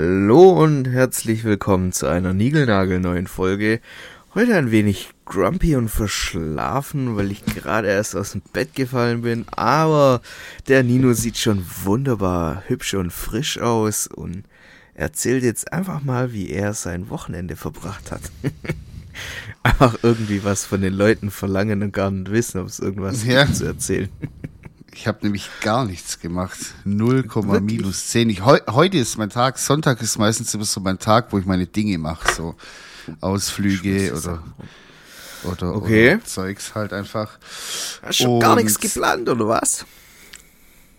Hallo und herzlich willkommen zu einer niegelnagelneuen Folge. Heute ein wenig grumpy und verschlafen, weil ich gerade erst aus dem Bett gefallen bin, aber der Nino sieht schon wunderbar hübsch und frisch aus und erzählt jetzt einfach mal, wie er sein Wochenende verbracht hat. einfach irgendwie was von den Leuten verlangen und gar nicht wissen, ob es irgendwas Ja. gibt zu erzählen. Ich habe nämlich gar nichts gemacht. 0, minus 10. Ich, heu, heute ist mein Tag. Sonntag ist meistens immer so mein Tag, wo ich meine Dinge mache. So Ausflüge oder, oder, Okay. oder Zeugs halt einfach. Hast schon gar nichts geplant, oder was?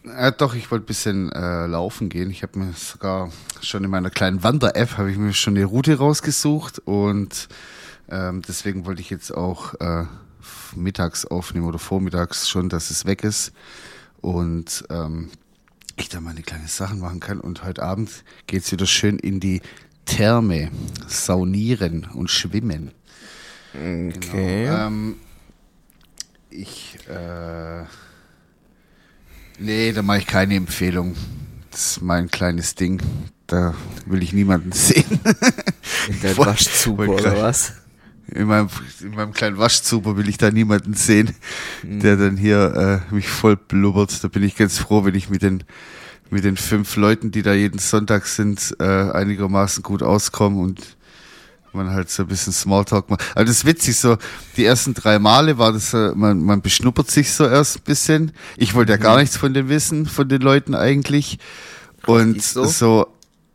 Ja, doch, ich wollte ein bisschen äh, laufen gehen. Ich habe mir sogar schon in meiner kleinen Wander-App habe ich mir schon eine Route rausgesucht und ähm, deswegen wollte ich jetzt auch äh, mittags aufnehmen oder vormittags schon, dass es weg ist und ähm, ich da meine kleinen Sachen machen kann. Und heute Abend geht's wieder schön in die Therme, saunieren und schwimmen. Okay. Ähm, ich, äh, nee, da mache ich keine Empfehlung. Das ist mein kleines Ding. Da will ich niemanden sehen. Waschzuber, voll oder was? In meinem, in meinem kleinen Waschzuber will ich da niemanden sehen, der dann hier äh, mich voll blubbert. Da bin ich ganz froh, wenn ich mit den mit den fünf Leuten, die da jeden Sonntag sind, äh, einigermaßen gut auskomme und man halt so ein bisschen Smalltalk macht. Aber das ist witzig, so die ersten drei Male war das, man, man beschnuppert sich so erst ein bisschen. Ich wollte ja gar nichts von denen wissen, von den Leuten eigentlich. Und so? so,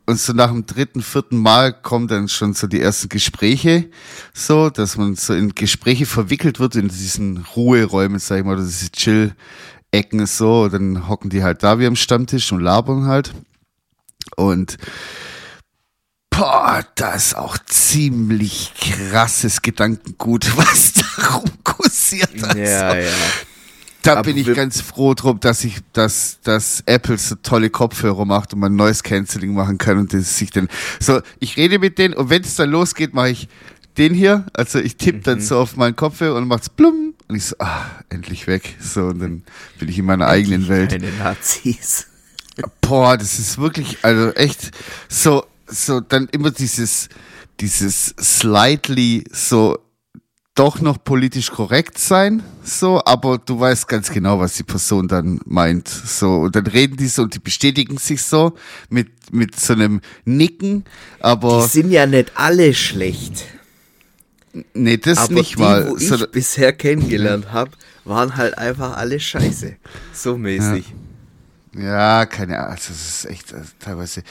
und so nach dem dritten, vierten Mal kommen dann schon so die ersten Gespräche, so, dass man so in Gespräche verwickelt wird in diesen Ruheräumen, sag ich mal, oder diese Chill-Ecken so, dann hocken die halt da wie am Stammtisch und labern halt. Und boah, da ist auch ziemlich krasses Gedankengut, was da rumkursiert. Also, Ja, ja. Da bin ich ganz froh drum, dass ich, dass, dass Apple so tolle Kopfhörer macht und man Noise Cancelling machen kann und das sich dann, so, ich rede mit denen und wenn es dann losgeht, mache ich den hier, also ich tippe Mhm. dann so auf meinen Kopfhörer und macht's blum und ich so, ah, endlich weg, so und dann bin ich in meiner eigenen Welt. Keine Nazis. Boah, das ist wirklich, also echt so, so dann immer dieses, dieses slightly so doch noch politisch korrekt sein, so, aber du weißt ganz genau, was die Person dann meint, so, und dann reden die so und die bestätigen sich so mit, mit so einem Nicken, aber, Die sind ja nicht alle schlecht. nee, das aber nicht die, mal, wo ich so, bisher kennengelernt habe, waren halt einfach alle scheiße. So mäßig. Ja, keine Ahnung, also das ist echt also teilweise.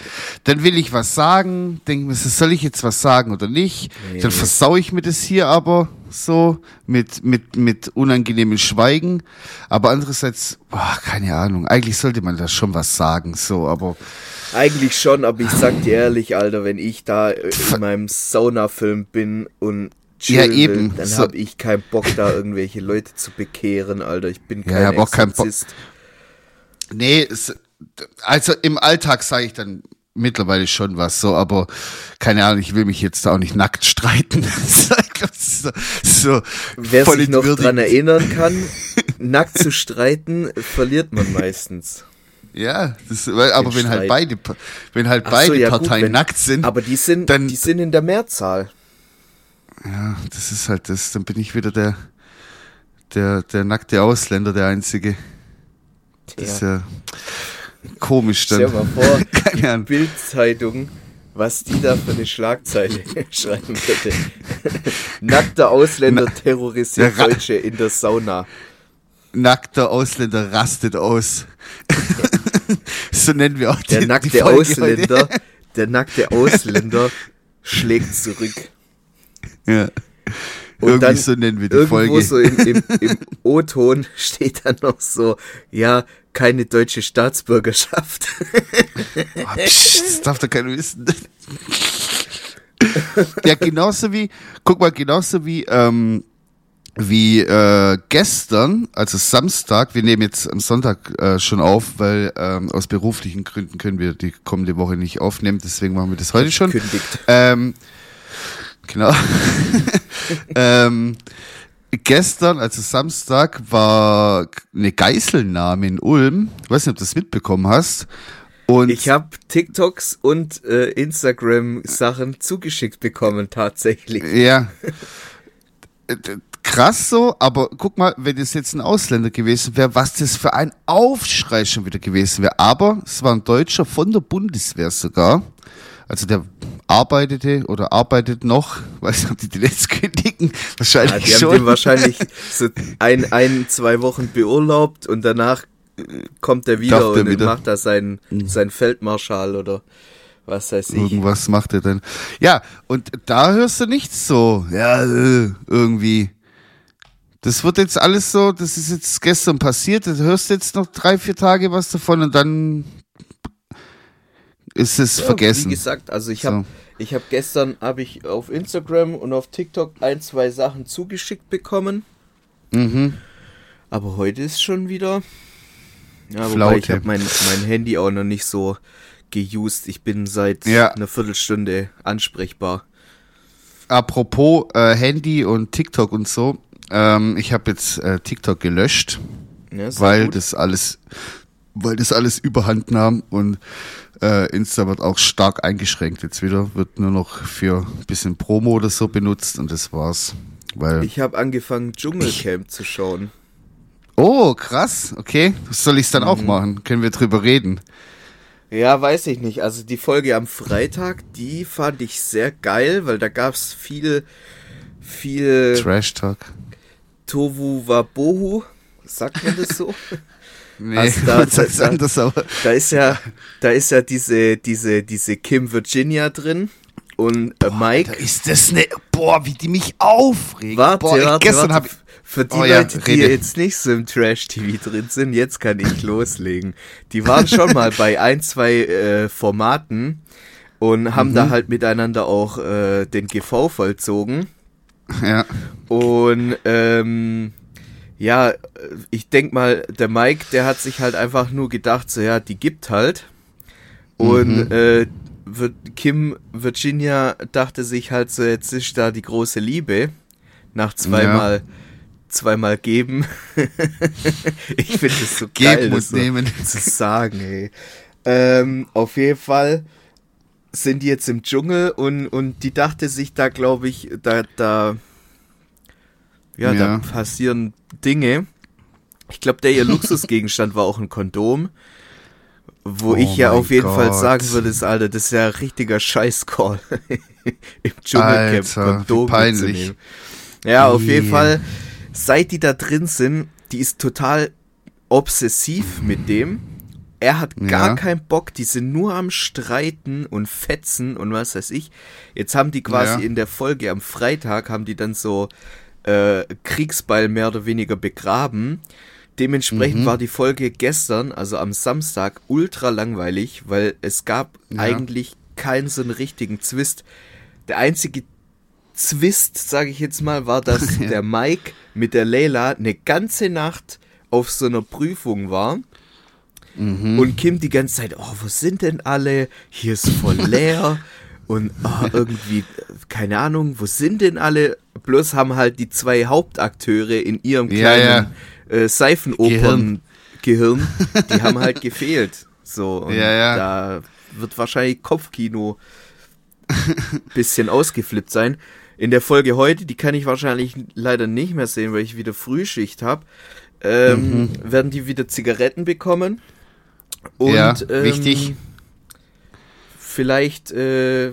Dann will ich was sagen, denke mir, so, soll ich jetzt was sagen oder nicht? Nee. Dann versau ich mir das hier aber so mit mit mit unangenehmem Schweigen. Aber andererseits, boah, keine Ahnung. Eigentlich sollte man da schon was sagen, so. Aber Eigentlich schon, aber ich sag dir ehrlich, Alter, wenn ich da äh, in meinem Sauna-Film bin und Ja, eben. will, dann So. hab ich keinen Bock, da irgendwelche Leute zu bekehren, Alter. Ich bin Ja, kein ich hab auch keinen Bock. Nee, es, also im Alltag sage ich dann mittlerweile schon was, so. Aber keine Ahnung, ich will mich jetzt da auch nicht nackt streiten. so, so, Wer sich noch dran erinnern kann, nackt zu streiten, verliert man meistens. Ja, das, weil, aber Den wenn halt beide, wenn halt Ach beide so, ja, gut, Parteien wenn- nackt sind, Aber die sind, Dann- die sind in der Mehrzahl. ja, das ist halt das, dann bin ich wieder der, der, der nackte Ausländer, der einzige. Das ist ja komisch Stell dann. dir mal vor, Keine die. Bildzeitung, was die da für eine Schlagzeile schreiben würde. Nackter Ausländer terrorisiert Der Ra- Deutsche in der Sauna. Nackter Ausländer rastet aus. so nennen wir auch die, Der die nackte Folge Ausländer, Heute. der nackte Ausländer schlägt zurück. Ja. Und Irgendwie dann so nennen wir die Irgendwo Folge. so im, im, im O-Ton steht dann noch so, ja, keine deutsche Staatsbürgerschaft. Ah, psch, das darf doch keiner wissen. ja, genauso wie, guck mal, genauso wie, ähm, wie äh, gestern, also Samstag, wir nehmen jetzt am Sonntag äh, schon auf, weil ähm, aus beruflichen Gründen können wir die kommende Woche nicht aufnehmen, deswegen machen wir das heute schon. Kündigt. Ähm, genau. ähm, gestern, also Samstag, war eine Geiselnahme in Ulm. Ich weiß nicht, ob du das mitbekommen hast. Und ich habe TikToks und äh, Instagram-Sachen zugeschickt bekommen, tatsächlich. Ja. Krass so, aber guck mal, wenn es jetzt ein Ausländer gewesen wäre, was das für ein Aufschrei schon wieder gewesen wäre. Aber es war ein Deutscher von der Bundeswehr sogar. Also der arbeitete oder arbeitet noch, weiß nicht, ob die den jetzt kündigen, wahrscheinlich ja, die schon. haben den wahrscheinlich so ein, ein, zwei Wochen beurlaubt und danach kommt er wieder Dacht und wieder. macht da seinen, mhm. seinen Feldmarschall oder was weiß ich. Irgendwas macht er denn. Ja, und da hörst du nichts so, ja, äh, irgendwie. Das wird jetzt alles so, das ist jetzt gestern passiert, du hörst jetzt noch drei, vier Tage was davon und dann ist es ja, vergessen. Wie gesagt, also ich habe so. ich habe gestern habe ich auf Instagram und auf TikTok ein, zwei Sachen zugeschickt bekommen. Mhm. Aber heute ist schon wieder ja, wobei ich habe mein, mein Handy auch noch nicht so geused. Ich bin seit ja. einer Viertelstunde ansprechbar. Apropos äh, Handy und TikTok und so, ähm, ich habe jetzt äh, TikTok gelöscht, ja, weil gut. das alles, weil das alles Überhand nahm und äh, Insta wird auch stark eingeschränkt jetzt wieder, wird nur noch für ein bisschen Promo oder so benutzt und das war's. Weil ich habe angefangen Dschungelcamp zu schauen. Oh, krass. Okay. Soll ich es dann mhm. auch machen? Können wir drüber reden? Ja, weiß ich nicht. Also die Folge am Freitag, die fand ich sehr geil, weil da gab es viel, viel Trash Talk. Tovu Wabohu. Sagt man das so? nee, also da, da, da, anders, aber. da ist ja, da ist ja diese, diese, diese Kim Virginia drin und äh, boah, Mike. Da ist das ne, boah, wie die mich aufregt. Warte, boah, warte, gestern warte. Hab, für die oh, Leute, ja, die jetzt nicht so im Trash-TV drin sind, jetzt kann ich loslegen. Die waren schon mal bei ein, zwei äh, Formaten und haben mhm. da halt miteinander auch äh, den GV vollzogen. Ja. Und ähm, ja, ich denk mal, der Mike, der hat sich halt einfach nur gedacht, so ja, die gibt halt. Und mhm. äh, Kim Virginia dachte sich halt so, jetzt ist da die große Liebe. Nach zweimal. Ja zweimal geben. ich finde es so geben geil, das so nehmen. zu sagen, ey. Ähm, auf jeden Fall sind die jetzt im Dschungel und, und die dachte sich da, glaube ich, da, da, ja, ja, da passieren Dinge. Ich glaube, der ihr Luxusgegenstand war auch ein Kondom. Wo oh ich ja auf jeden Gott. Fall sagen würde, ist, Alter, das ist ja ein richtiger Scheißcall. Im Dschungelcamp Alter, Kondom peinlich. Ja, auf jeden Fall seit die da drin sind, die ist total obsessiv mit dem. Er hat gar ja. keinen Bock, die sind nur am Streiten und Fetzen und was weiß ich. Jetzt haben die quasi ja. in der Folge am Freitag, haben die dann so äh, Kriegsball mehr oder weniger begraben. Dementsprechend mhm. war die Folge gestern, also am Samstag, ultra langweilig, weil es gab ja. eigentlich keinen so einen richtigen Zwist. Der einzige Zwist, sage ich jetzt mal, war, dass ja. der Mike mit der Leila eine ganze Nacht auf so einer Prüfung war. Mhm. Und Kim die ganze Zeit, oh, wo sind denn alle? Hier ist voll leer. Und oh, irgendwie, keine Ahnung, wo sind denn alle? Bloß haben halt die zwei Hauptakteure in ihrem kleinen ja, ja. Äh, Seifenopern-Gehirn, die haben halt gefehlt. So, und ja, da wird wahrscheinlich Kopfkino bisschen ausgeflippt sein. In der Folge heute, die kann ich wahrscheinlich leider nicht mehr sehen, weil ich wieder Frühschicht habe, ähm, mhm. werden die wieder Zigaretten bekommen. Und, ja, ähm, wichtig. Vielleicht äh,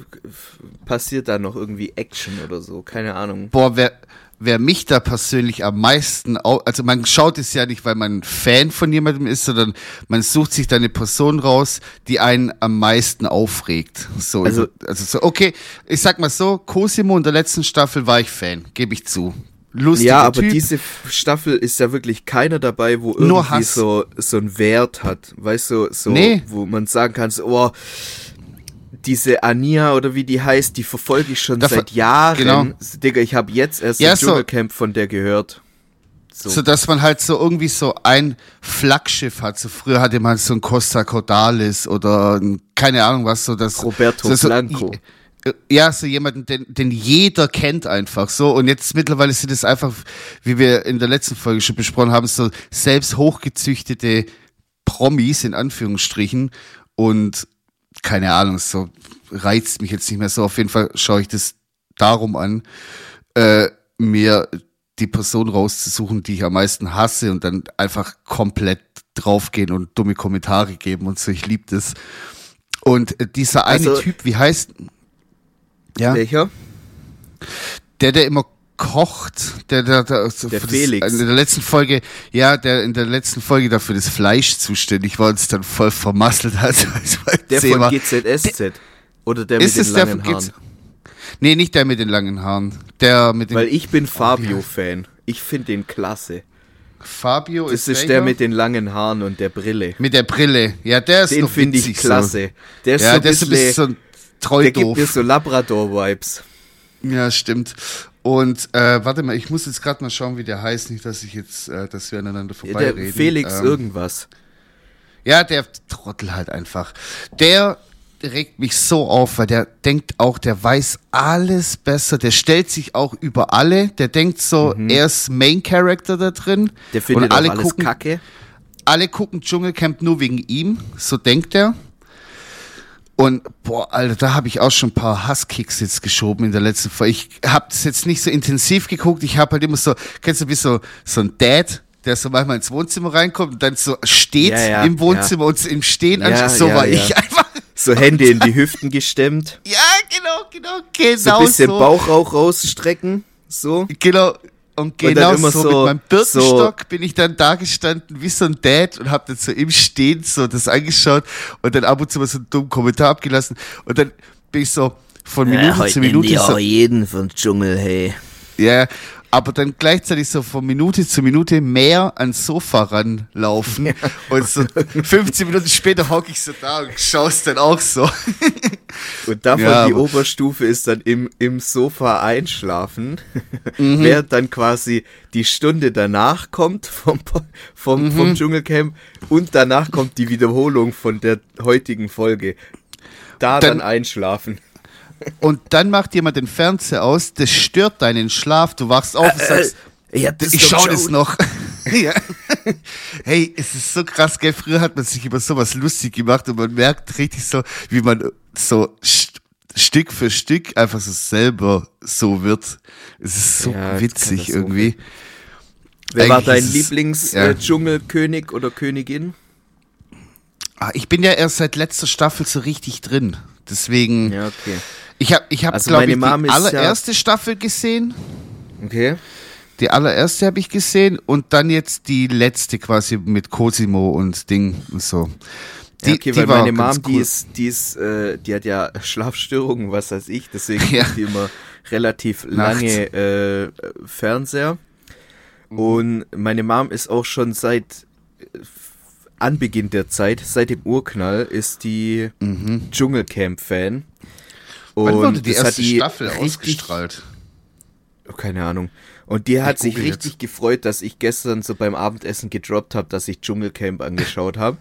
passiert da noch irgendwie Action oder so, keine Ahnung. Boah, wer, wer mich da persönlich am meisten, also man schaut es ja nicht, weil man Fan von jemandem ist, sondern man sucht sich da eine Person raus, die einen am meisten aufregt. So, also, also so, okay, ich sag mal so, Cosimo in der letzten Staffel war ich Fan, gebe ich zu. Lustiger ja, aber typ. diese Staffel ist ja wirklich keiner dabei, wo irgendwie so, so ein Wert hat. Weißt du, so, nee. wo man sagen kann, so, oh, diese Ania oder wie die heißt, die verfolge ich schon da seit Jahren. Genau. Digga, ich habe jetzt erst ja, Dschungelcamp so, von der gehört. So. so. dass man halt so irgendwie so ein Flaggschiff hat. So früher hatte man so ein Costa Cordalis oder ein, keine Ahnung was so das Roberto so, Blanco. Ja, so jemanden, den, den jeder kennt einfach so. Und jetzt mittlerweile sind es einfach, wie wir in der letzten Folge schon besprochen haben, so selbst hochgezüchtete Promis in Anführungsstrichen und keine Ahnung, so reizt mich jetzt nicht mehr so. Auf jeden Fall schaue ich das darum an, äh, mir die Person rauszusuchen, die ich am meisten hasse und dann einfach komplett draufgehen und dumme Kommentare geben und so. Ich liebe das. Und dieser eine Also- Typ, wie heißt, ja, Welcher? der, der immer kocht, der, der, der, so Der Felix. Das, in der letzten Folge, ja, der in der letzten Folge dafür das Fleisch zuständig war und es dann voll vermasselt hat. Der Thema. von GZSZ. Oder der Ist mit es den der langen Haaren. GZ? Nee, nicht der mit den langen Haaren. Der mit den Weil ich bin Fabio-Fan. Ich finde den klasse. Fabio Das ist, ist der mit den langen Haaren und der Brille. mit der Brille. Ja, der ist Den noch finde ich klasse. Der ist So. Ja, so ein der ist ein bisschen so treu der gibt mir so Labrador-Vibes. Ja, stimmt. Und äh, warte mal, ich muss jetzt gerade mal schauen, wie der heißt, nicht, dass ich jetzt, äh, dass wir aneinander Der vorbeireden. Felix Ähm, irgendwas. Ja, der Trottel halt einfach. Der regt mich so auf, weil der denkt auch, der weiß alles besser. Der stellt sich auch über alle. Der denkt so, er ist Main Character da drin. Mhm. Der findet und alle alles gucken, kacke. alle gucken Dschungelcamp nur wegen ihm. So denkt er. Und boah, Alter, da habe ich auch schon ein paar Hasskicks jetzt geschoben in der letzten Folge. Ich habe das jetzt nicht so intensiv geguckt. Ich habe halt immer so, kennst du wie so so ein Dad, der so manchmal ins Wohnzimmer reinkommt und dann so steht Ja, ja, im Wohnzimmer und im Stehen Ja, anschaut. So ja, war ja. ich einfach. So Hände in die Hüften gestemmt. Ja, genau, genau, genau So ein bisschen so. Bauchrauch rausstrecken. So. Genau. Und genau immer so, so- mit meinem Birkenstock bin ich dann da gestanden wie so ein Dad und hab dann so im Stehen so das angeschaut und dann ab und zu mal so einen dummen Kommentar abgelassen und dann bin ich so von Minute zu Minute so, jeden vom Dschungel, hey. ja, aber dann gleichzeitig so von Minute zu Minute mehr ans Sofa ranlaufen und so 15 Minuten später hocke ich so da und schaust dann auch so. Und davon Ja, die Oberstufe ist dann im, im Sofa einschlafen, Mhm. während dann quasi die Stunde danach kommt vom, vom, Mhm. vom Dschungelcamp und danach kommt die Wiederholung von der heutigen Folge. Da dann, Dann- einschlafen. Und dann macht jemand den Fernseher aus, das stört deinen Schlaf, du wachst auf und sagst, ich hab das ich schaue das noch. ja. Hey, es ist so krass, gell? Früher hat man sich über sowas lustig gemacht und man merkt richtig so, wie man so st Stück für Stück einfach so selber so wird. Es ist so Ja, witzig irgendwie. Wer war Eigentlich dein ist es- Lieblings-Dschungelkönig ja. äh, oder Königin? Ah, Ich bin ja erst seit letzter Staffel so richtig drin. Deswegen, Ja, okay. Ich habe, ich hab, Also glaube ich, Mom die ist ja- allererste Staffel gesehen. Okay. Die allererste habe ich gesehen und dann jetzt die letzte quasi mit Cosimo und Ding und so. Die, ja, okay, die weil meine Mom, die cool. ist, die ist, äh, die hat ja Schlafstörungen, was weiß ich, deswegen Ja. die immer relativ Nachts. lange äh, Fernseher. Mhm. Und meine Mom ist auch schon seit äh, Anbeginn der Zeit, seit dem Urknall, ist die Dschungelcamp-Fan. Wann Und wurde die erste die Staffel richtig, ausgestrahlt? Oh, keine Ahnung. Und die hat Ich sich richtig jetzt. gefreut, dass ich gestern so beim Abendessen gedroppt habe, dass ich Dschungelcamp angeschaut habe.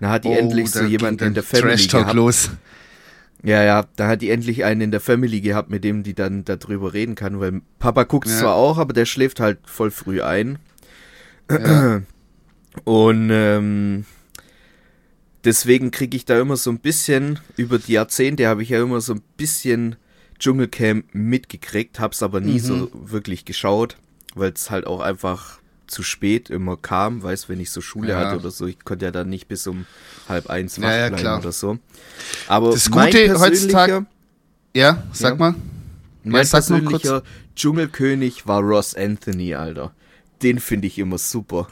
Da hat die endlich so Oh, jemanden in der Family Trash Talk gehabt. los. Ja, ja, da hat die endlich einen in der Family gehabt, mit dem die dann darüber reden kann, weil Papa guckt Ja. zwar auch, aber der schläft halt voll früh ein. Ja. Und ähm, deswegen kriege ich da immer so ein bisschen, über die Jahrzehnte habe ich ja immer so ein bisschen Dschungelcamp mitgekriegt, hab's aber nie Mhm. so wirklich geschaut, weil es halt auch einfach zu spät immer kam, weiß, wenn ich so Schule Ja. hatte oder so, ich konnte ja dann nicht bis um halb eins wach Ja, ja, bleiben klar. oder so. Aber Das Gute heutzutage- Ja, sag Ja. mal. mein kurz. persönlicher Dschungelkönig war Ross Anthony, Alter. Den finde ich immer super.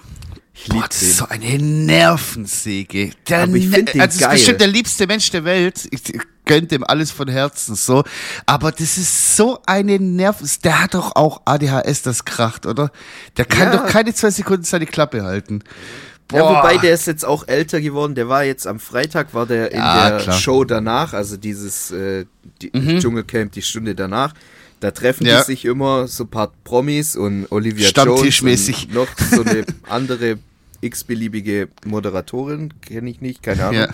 Ich liebe Boah, das den. ist so eine Nervensäge. Der Aber ich find den also, das geil. ist bestimmt der liebste Mensch der Welt. Ich gönnt dem alles von Herzen so. Aber das ist so eine Nerven. Der hat doch auch ADHS, das kracht, oder? Der kann Ja. doch keine zwei Sekunden seine Klappe halten. Ja, Boah. wobei der ist jetzt auch älter geworden. Der war jetzt am Freitag, war der in Ja, der klar. Show danach, also dieses äh, die, Dschungelcamp, die Stunde danach. Da treffen Ja. die sich immer so ein paar Promis und Olivia Stammtischmäßig. Jones und noch so eine andere x-beliebige Moderatorin, kenne ich nicht, keine Ahnung. Ja.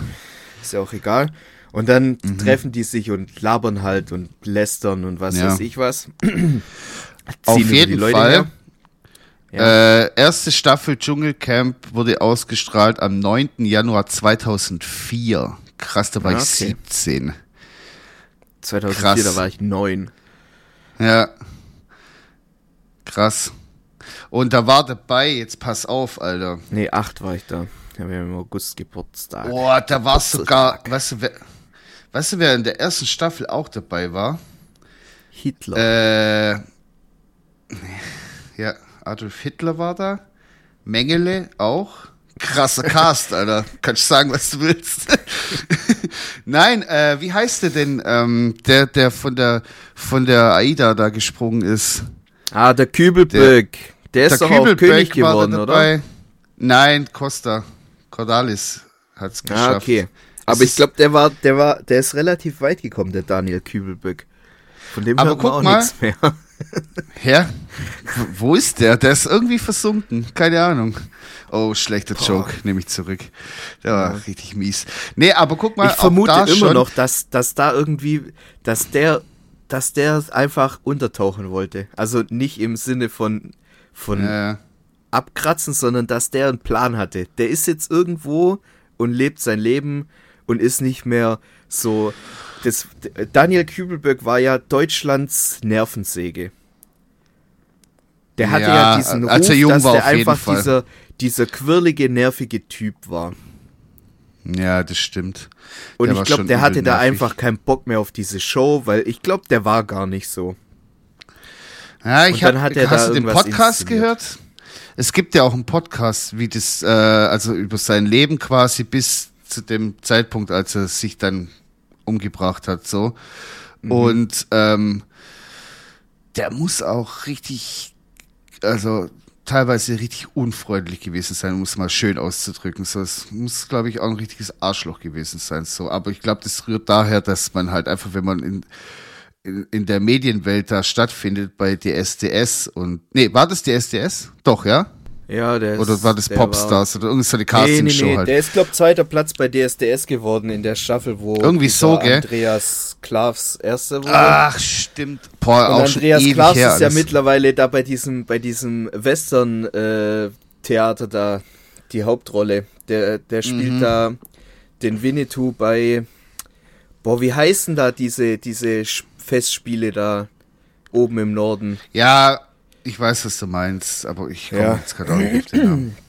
Ist ja auch egal. Und dann treffen die sich und labern halt und lästern und was Ja. weiß ich was. Auf jeden die Leute Fall. her. Äh, erste Staffel Dschungelcamp wurde ausgestrahlt am 9. Januar 2004. Krass, da war Ah, ich okay. 17. 2004, Krass. da war ich neun. Ja. Krass. Und da war dabei, jetzt pass auf, Alter. Nee, acht war ich da. Ja, wir haben im August Geburtstag. Boah, da war sogar, weißt du, wer, weißt du, wer in der ersten Staffel auch dabei war? Hitler. Äh, ja, Adolf Hitler war da. Mengele auch. Krasser Cast, Alter. Kannst sagen, was du willst. Nein, äh, wie heißt der denn, ähm, der, der von der, von der AIDA da gesprungen ist? ah, der Kübelböck. Der, ist doch auch Kübelberg König geworden, oder? Nein, Costa. Cordalis hat's geschafft. Ah, okay. Es Aber ich ist- glaube, der war, der war, der ist relativ weit gekommen, der Daniel Kübelböck. Von dem Aber guck auch mal. W- Wo ist der? Der ist irgendwie versunken. Keine Ahnung. Oh, schlechter Joke. Nehme ich zurück. Der war richtig mies. Nee, aber guck mal. Ich vermute immer schon, noch, dass, dass da irgendwie, dass der, dass der einfach untertauchen wollte. Also nicht im Sinne von, von Äh, abkratzen, sondern dass der einen Plan hatte. Der ist jetzt irgendwo und lebt sein Leben und ist nicht mehr so. Das, Daniel Kübelböck war ja Deutschlands Nervensäge. Der hatte ja, Ja, diesen Ruf, als er jung dass war, der einfach dieser, dieser quirlige, nervige Typ war. ja, das stimmt. Und Der ich glaube, der hatte übel da nervig. einfach keinen Bock mehr auf diese Show, weil ich glaube, der war gar nicht so. Ja, ich Und dann hab, hat hast du den Podcast inszeniert. gehört? Es gibt ja auch einen Podcast, wie das, äh, also über sein Leben quasi bis zu dem Zeitpunkt, als er sich dann umgebracht hat, so. Mhm. Und ähm, der muss auch richtig, also teilweise richtig unfreundlich gewesen sein, um es mal schön auszudrücken. So, es muss, glaube ich, auch ein richtiges Arschloch gewesen sein. So, aber ich glaube, das rührt daher, dass man halt einfach, wenn man in in, in der Medienwelt da stattfindet bei DSDS und nee, war das DSDS? Doch, ja? Ja, der ist, Oder war das Popstars oder irgendeine War, nee, nee, Castingshow nee, halt? der ist, glaube zweiter Platz bei DSDS geworden in der Staffel, wo Irgendwie so, gell? Andreas Klavs erster wurde. Ach, stimmt. Boah, Und auch schon Andreas ewig Klavs ist ja alles. mittlerweile da bei diesem, bei diesem Western-Theater da die Hauptrolle. Der, der spielt Mhm. da den Winnetou bei, boah, wie heißen da diese, diese Festspiele da oben im Norden? Ja, ich weiß, was du meinst, aber ich komme Ja. jetzt gerade auch nicht auf den Namen.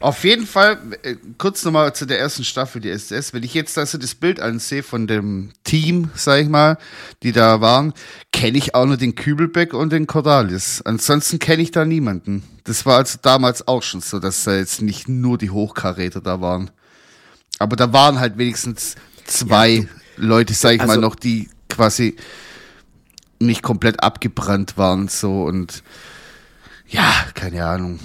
Auf jeden Fall, äh, kurz nochmal zu der ersten Staffel, die SDS. Wenn ich jetzt also das Bild ansehe von dem Team, sag ich mal, die da waren, kenne ich auch nur den Kübelbeck und den Cordalis. Ansonsten kenne ich da niemanden. Das war also damals auch schon so, dass da jetzt nicht nur die Hochkaräter da waren. Aber da waren halt wenigstens zwei Leute, sag ich mal, also- noch, die quasi nicht komplett abgebrannt waren so und ja, keine Ahnung.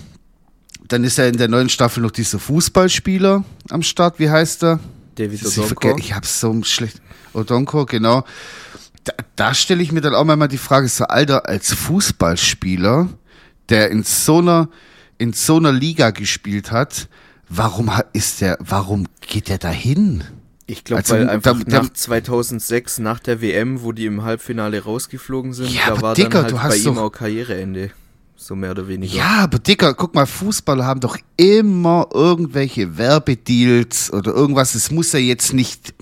Dann ist ja in der neuen Staffel noch dieser Fußballspieler am Start, wie heißt er? David Ich, Odonko. vergesse- ich hab's so schlecht. Odonko, genau. Da, da stelle ich mir dann auch mal die Frage, so Alter, als Fußballspieler, der in so einer, in so einer Liga gespielt hat, warum ist der, warum geht der da hin? Ich glaube, Also, weil einfach da- nach 2006, nach der WM, wo die im Halbfinale rausgeflogen sind, Ja, da war Digga, dann halt du bei ihm auch Karriereende. So mehr oder weniger. Ja, aber Dicker, guck mal, Fußballer haben doch immer irgendwelche Werbedeals oder irgendwas. Es muss ja jetzt nicht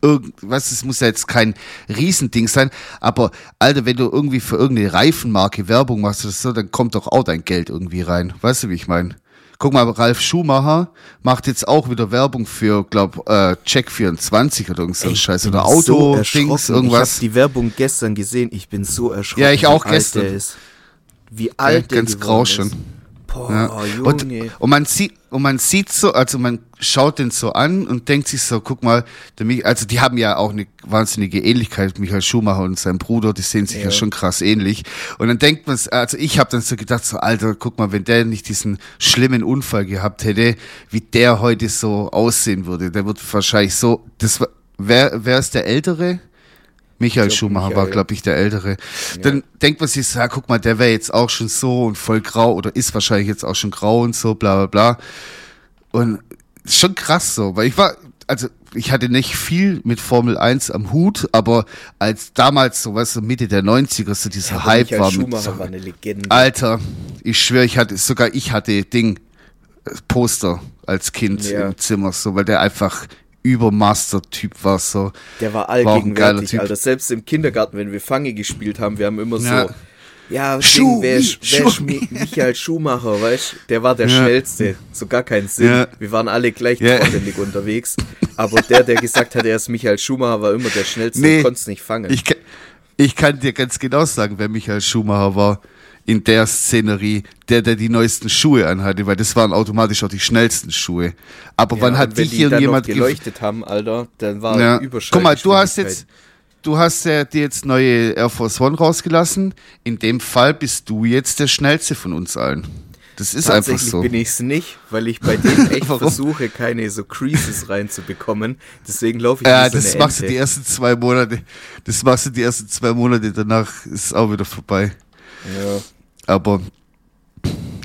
irgendwas, es muss ja jetzt kein Riesending sein. Aber Alter, wenn du irgendwie für irgendeine Reifenmarke Werbung machst oder so, dann kommt doch auch dein Geld irgendwie rein. Weißt du, wie ich meine? Guck mal, Ralf Schumacher macht jetzt auch wieder Werbung für, glaub, äh, Check 24 oder irgend so ein Scheiß. Oder bin so Auto-Dings, erschrocken. Ich irgendwas. habe die Werbung gestern gesehen. Ich bin so erschrocken. Ja, ich auch wie alt gestern. Der ist. Wie alt der ganz geworden grau ist. schon. Boah, Ja. Junge. Und, und man sieht, und man sieht so, also man schaut den so an und denkt sich so, guck mal, der Mich, also die haben ja auch eine wahnsinnige Ähnlichkeit, Michael Schumacher und sein Bruder, die sehen sich ja, Ja. schon krass ähnlich. Und dann denkt man, also ich habe dann so gedacht, so Alter, guck mal, wenn der nicht diesen schlimmen Unfall gehabt hätte, wie der heute so aussehen würde, der wird wahrscheinlich so, das war, wer, wer ist der Ältere? Michael glaub, Schumacher war, Michael. glaube ich, der Ältere. Dann denkt man sich, so, ja, guck mal, der wäre jetzt auch schon so und voll grau oder ist wahrscheinlich jetzt auch schon grau und so, bla bla bla. Und schon krass so, weil ich war, also ich hatte nicht viel mit Formel 1 am Hut, aber als damals so, weißt du, Mitte der 90er so dieser Aber Hype Michael war mit Schumacher so, war eine Legende. Alter, ich schwöre, ich hatte, sogar ich hatte Ding, äh, Poster als Kind Ja. im Zimmer, so, weil der einfach Übermaster-Typ war so. Der war War allgegenwärtig, Typ. Alter. Selbst im Kindergarten, wenn wir Fange gespielt haben, wir haben immer Ja. so. Ja, Schuh, wer, wer Schuh. Michael Schumacher, weißt Der war der Ja. schnellste. So gar keinen Sinn. Ja. Wir waren alle gleich Ja. unterwegs. Aber der, der gesagt hat, er ist Michael Schumacher, war immer der schnellste Nee. und konnte es nicht fangen. Ich, ich kann dir ganz genau sagen, wer Michael Schumacher war in der Szenerie, der, der die neuesten Schuhe anhatte, weil das waren automatisch auch die schnellsten Schuhe. Aber Ja, wann hat dich irgendjemand geleuchtet haben, Alter, dann war Ja. Guck mal, du hast jetzt, du hast ja dir jetzt neue Air Force One rausgelassen. In dem Fall bist du jetzt der schnellste von uns allen. Das ist einfach Tatsächlich so. bin ich es nicht, weil ich bei denen echt versuche, keine so Creases reinzubekommen. Deswegen laufe ich Ja, so das eine machst du Ente. die ersten zwei Monate. Das machst du die ersten zwei Monate, danach ist es auch wieder vorbei. Ja. Aber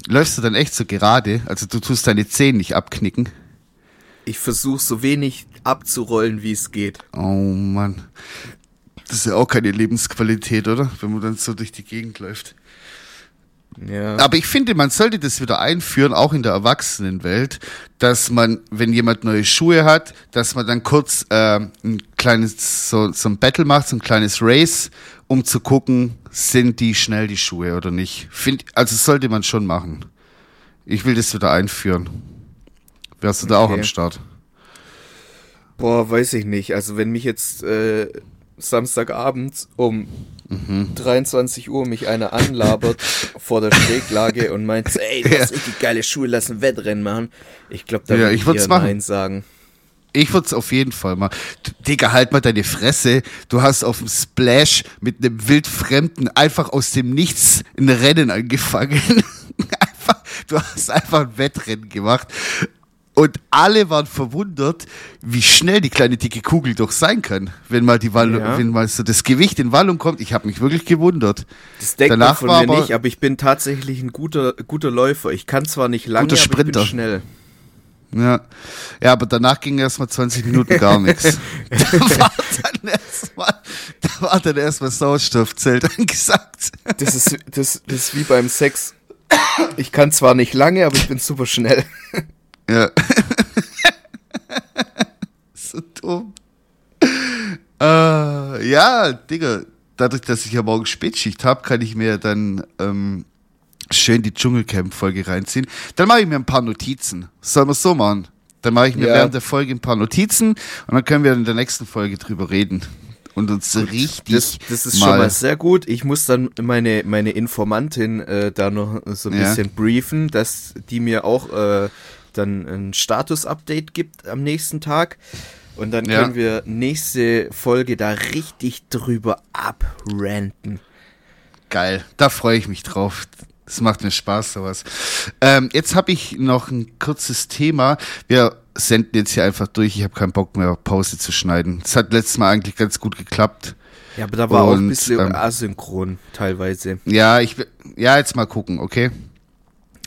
läufst du dann echt so gerade? Also du tust deine Zehen nicht abknicken. Ich versuche so wenig abzurollen, wie es geht. Oh Mann. Das ist ja auch keine Lebensqualität, oder? Wenn man dann so durch die Gegend läuft. Ja. Aber ich finde, man sollte das wieder einführen, auch in der Erwachsenenwelt, dass man, wenn jemand neue Schuhe hat, dass man dann kurz äh, ein kleines, so, so ein Battle macht, so ein kleines Race, um zu gucken, sind die schnell die Schuhe oder nicht. Find, also sollte man schon machen. Ich will das wieder einführen. Wärst du da auch Okay. am Start? Boah, weiß ich nicht. Also wenn mich jetzt äh, Samstagabend um Mhm. 23 Uhr mich einer anlabert vor der Schräglage und meint, ey, du hast richtig geile Schuhe, lass ein Wettrennen machen. Ich glaube, da Ja, würde ich ich machen. Nein sagen. Ich würde es auf jeden Fall mal. Digga, halt mal deine Fresse. Du hast auf dem Splash mit einem Wildfremden einfach aus dem Nichts ein Rennen angefangen. einfach, du hast einfach ein Wettrennen gemacht. Und alle waren verwundert, wie schnell die kleine dicke Kugel doch sein kann, wenn mal die Wallung, Ja. wenn mal so das Gewicht in Wallung kommt. Ich habe mich wirklich gewundert. Das denkt Danach man war von mir aber- nicht, aber ich bin tatsächlich ein guter, guter Läufer. Ich kann zwar nicht lange, Guter aber ich bin schnell. Ja. ja, aber danach ging erst mal 20 Minuten gar nichts. Da war dann erstmal, da war dann erstmal Sauerstoffzelt angesagt. Das ist, das, das ist wie beim Sex. Ich kann zwar nicht lange, aber ich bin super schnell. Ja. so dumm. Äh, ja, Digga, dadurch, dass ich ja morgen Spätschicht habe, kann ich mir dann ähm, schön die Dschungelcamp-Folge reinziehen. Dann mache ich mir ein paar Notizen. Sollen wir es so machen? Dann mache ich mir Ja. während der Folge ein paar Notizen und dann können wir in der nächsten Folge drüber reden. Und uns richtig Das, das ist schon mal sehr gut. Ich muss dann meine, meine Informantin äh, da noch so ein Ja. bisschen briefen, dass die mir auch äh, dann ein Status-Update gibt am nächsten Tag. Und dann Ja. können wir nächste Folge da richtig drüber abranten. Geil, da freue ich mich drauf. Das macht mir Spaß, sowas. Ähm, jetzt habe ich noch ein kurzes Thema. Wir senden jetzt hier einfach durch. Ich habe keinen Bock mehr, Pause zu schneiden. Das hat letztes Mal eigentlich ganz gut geklappt. Ja, aber da war auch ein Und, bisschen ähm, asynchron teilweise. Ja, ich will, ja, jetzt mal gucken, okay?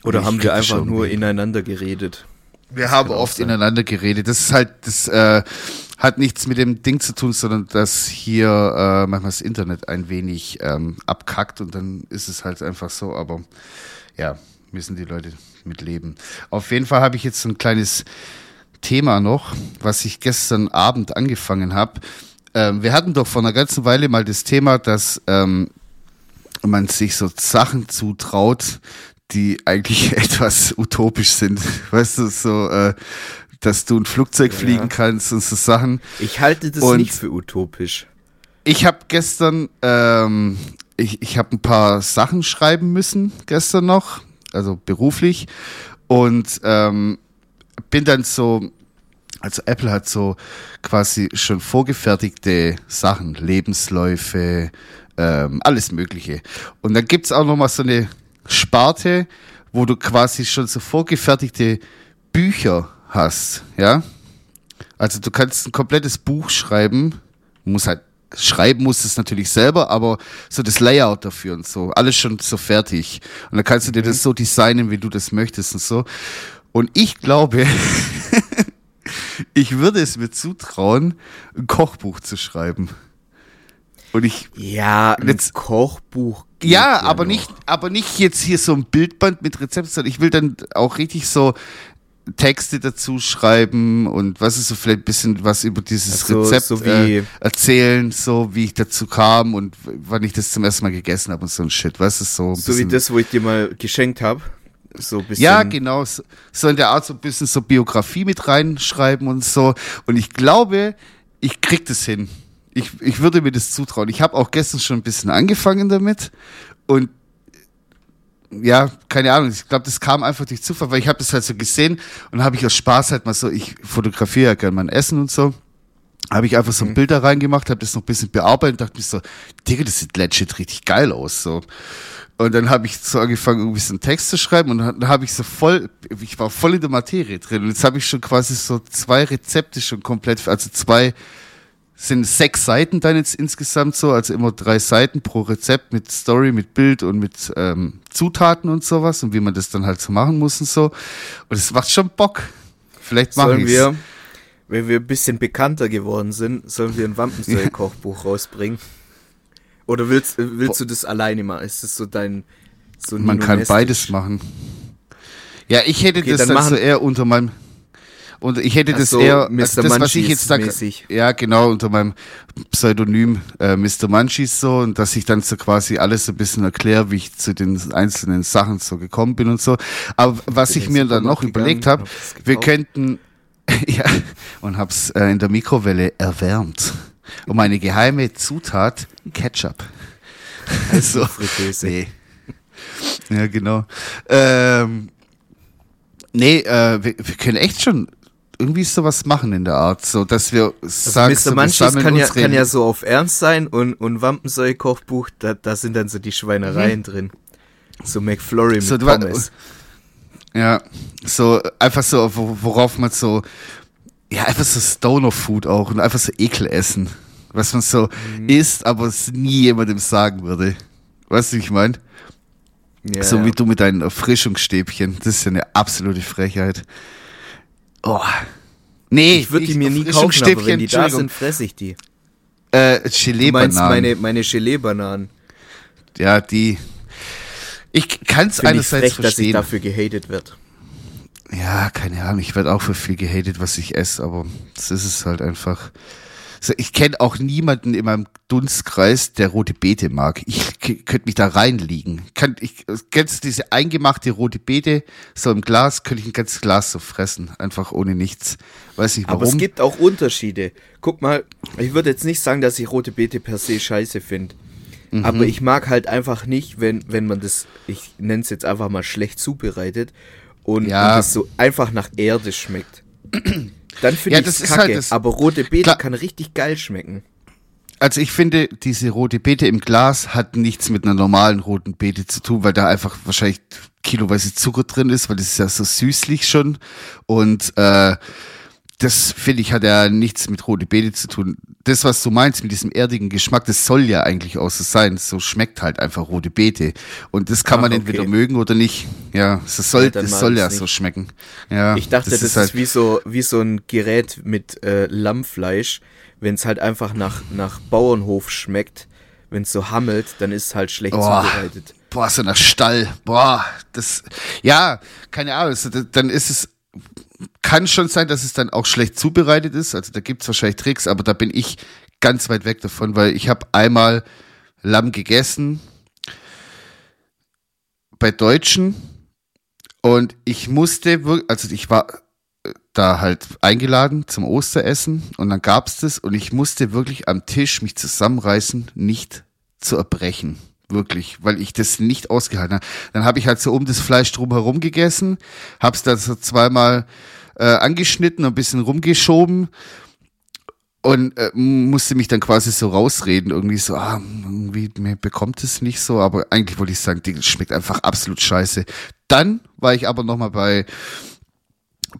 Oder ich haben wir einfach nur ineinander geredet? Wir haben oft sein. ineinander geredet. Das ist halt, das äh, hat nichts mit dem Ding zu tun, sondern dass hier äh, manchmal das Internet ein wenig ähm, abkackt und dann ist es halt einfach so. Aber ja, müssen die Leute mit leben. Auf jeden Fall habe ich jetzt so ein kleines Thema noch, was ich gestern Abend angefangen habe. Ähm, wir hatten doch vor einer ganzen Weile mal das Thema, dass ähm, man sich so Sachen zutraut, die eigentlich etwas utopisch sind. Weißt du, so, äh, dass du ein Flugzeug Ja. fliegen kannst und so Sachen. Ich halte das Und- nicht für utopisch. Ich habe gestern, ähm, ich, ich habe ein paar Sachen schreiben müssen gestern noch, also beruflich und ähm, bin dann so, also Apple hat so quasi schon vorgefertigte Sachen, Lebensläufe, ähm, alles Mögliche. Und dann gibt's auch noch mal so eine Sparte, wo du quasi schon so vorgefertigte Bücher hast, ja. Also du kannst ein komplettes Buch schreiben, muss halt schreiben muss es natürlich selber, aber so das Layout dafür und so, alles schon so fertig. Und dann kannst du dir das so designen, wie du das möchtest und so. Und ich glaube, ich würde es mir zutrauen, ein Kochbuch zu schreiben. Und ich, Ja, ein Jetzt- Kochbuch. Ja, aber noch. nicht, aber nicht jetzt hier so ein Bildband mit Rezepten, sondern ich will dann auch richtig so Texte dazu schreiben und was ist so vielleicht ein bisschen was über dieses Also, Rezept so äh, erzählen, so wie ich dazu kam und wann ich das zum ersten Mal gegessen habe und so ein Shit, was ist so So wie das, wo ich dir mal geschenkt habe. So ein bisschen. Ja, genau. So, so in der Art so ein bisschen so Biografie mit reinschreiben und so. Und ich glaube, ich krieg das hin. Ich, ich würde mir das zutrauen. Ich habe auch gestern schon ein bisschen angefangen damit. Und ja, keine Ahnung. Ich glaube, das kam einfach durch Zufall, weil ich habe das halt so gesehen und habe ich aus Spaß halt mal so, ich fotografiere ja gerne mein Essen und so. Habe ich einfach so ein Bild da reingemacht, habe das noch ein bisschen bearbeitet und dachte mir so, Digga, das sieht legit richtig geil aus. So. Und dann habe ich so angefangen, irgendwie so einen Text zu schreiben und dann habe ich so voll, ich war voll in der Materie drin. Und jetzt habe ich schon quasi so zwei Rezepte schon komplett, also zwei, sind sechs Seiten dann jetzt insgesamt so, also immer drei Seiten pro Rezept mit Story, mit Bild und mit ähm, Zutaten und sowas und wie man das dann halt so machen muss und so. Und es macht schon Bock. Vielleicht machen Sollen wir wenn wir ein bisschen bekannter geworden sind, sollen wir ein Wampensöll-Kochbuch rausbringen? Oder willst, willst du das alleine machen? Ist das so dein. So Man kann beides machen. Ja, ich hätte Okay, das dann dann, so eher unter meinem und ich hätte das so, eher Mr. also das was ich jetzt sage ja genau unter meinem Pseudonym äh, Mr. Munchies so und dass ich dann so quasi alles so ein bisschen erkläre, wie ich zu den einzelnen Sachen so gekommen bin und so. Aber was ich mir dann noch überlegt habe, wir könnten ja und hab's äh, in der Mikrowelle erwärmt. Und meine geheime Zutat Ketchup. Also Fritteuse. Nee. Ja, genau. Ähm, nee, äh, wir, wir können echt schon irgendwie sowas machen in der Art, so dass wir sagen, Also so, Mr. Munchies kann ja, kann ja so auf Ernst sein und, und Wampensöll-Kochbuch, da, da sind dann so die Schweinereien Mhm. drin. So McFlurry mit So, Pommes. Ja, so einfach so, wo- worauf man so, ja, einfach so Stoner-Food auch und einfach so Ekel essen. Was man so Mhm. isst, aber es nie jemandem sagen würde. Weißt du, wie ich meine? Ja, so ja. wie du mit deinen Erfrischungsstäbchen. Das ist ja eine absolute Frechheit. Oh. Nee, Ich würde die mir nie kaufen, aber wenn die da sind, fresse ich die. Äh, Du meinst Gelee-Bananen. meine, meine Gelee-Bananen. Ja, die. Ich kann es einerseits frech, dass ich verstehen. dafür gehatet wird. Ja, keine Ahnung. Ich werde auch für viel gehatet, was ich esse, aber das ist es halt einfach. Ich kenne auch niemanden in meinem Dunstkreis, der rote Beete mag. Ich könnte mich da reinliegen. Kann, ich, kennst du diese eingemachte rote Beete so im Glas? Könnte ich ein ganzes Glas so fressen. Einfach ohne nichts. Weiß nicht warum. Aber es gibt auch Unterschiede. Guck mal, ich würde jetzt nicht sagen, dass ich rote Beete per se scheiße finde. Mhm. Aber ich mag halt einfach nicht, wenn, wenn man das, ich nenne es jetzt einfach mal schlecht zubereitet und, Ja. und es so einfach nach Erde schmeckt. Dann finde Ja, ich das ist kacke. halt das- aber rote Beete Klar. kann richtig geil schmecken. Also ich finde, diese rote Beete im Glas hat nichts mit einer normalen roten Beete zu tun, weil da einfach wahrscheinlich kiloweise Zucker drin ist, weil das ist ja so süßlich schon. Und äh, das finde ich hat ja nichts mit rote Beete zu tun. Das, was du meinst mit diesem erdigen Geschmack, das soll ja eigentlich auch so sein. So schmeckt halt einfach rote Beete. Und das kann Ach, man okay. entweder mögen oder nicht. Ja, das soll, Ja, das soll ja nicht. so schmecken. Ja, Ich dachte, das, ist, halt, wie so wie so ein Gerät mit äh, Lammfleisch. Wenn es halt einfach nach, nach Bauernhof schmeckt, wenn es so hammelt, dann ist es halt schlecht Boah. zubereitet. Boah, so ein Stall. Boah, das, ja, keine Ahnung. Da- dann ist es, kann schon sein, dass es dann auch schlecht zubereitet ist. Also da gibt's wahrscheinlich Tricks, aber da bin ich ganz weit weg davon, weil ich habe einmal Lamm gegessen bei Deutschen und ich musste also ich war äh, da halt eingeladen zum Osteressen und dann gab's das und ich musste wirklich am Tisch mich zusammenreißen, nicht zu erbrechen. Wirklich, weil ich das nicht ausgehalten habe. Dann habe ich halt so um das Fleisch drumherum gegessen, hab's dann so zweimal äh, angeschnitten und ein bisschen rumgeschoben und äh, musste mich dann quasi so rausreden, irgendwie so, ah, irgendwie mir bekommt es nicht so, aber eigentlich wollte ich sagen, das schmeckt einfach absolut scheiße. Dann war ich aber nochmal bei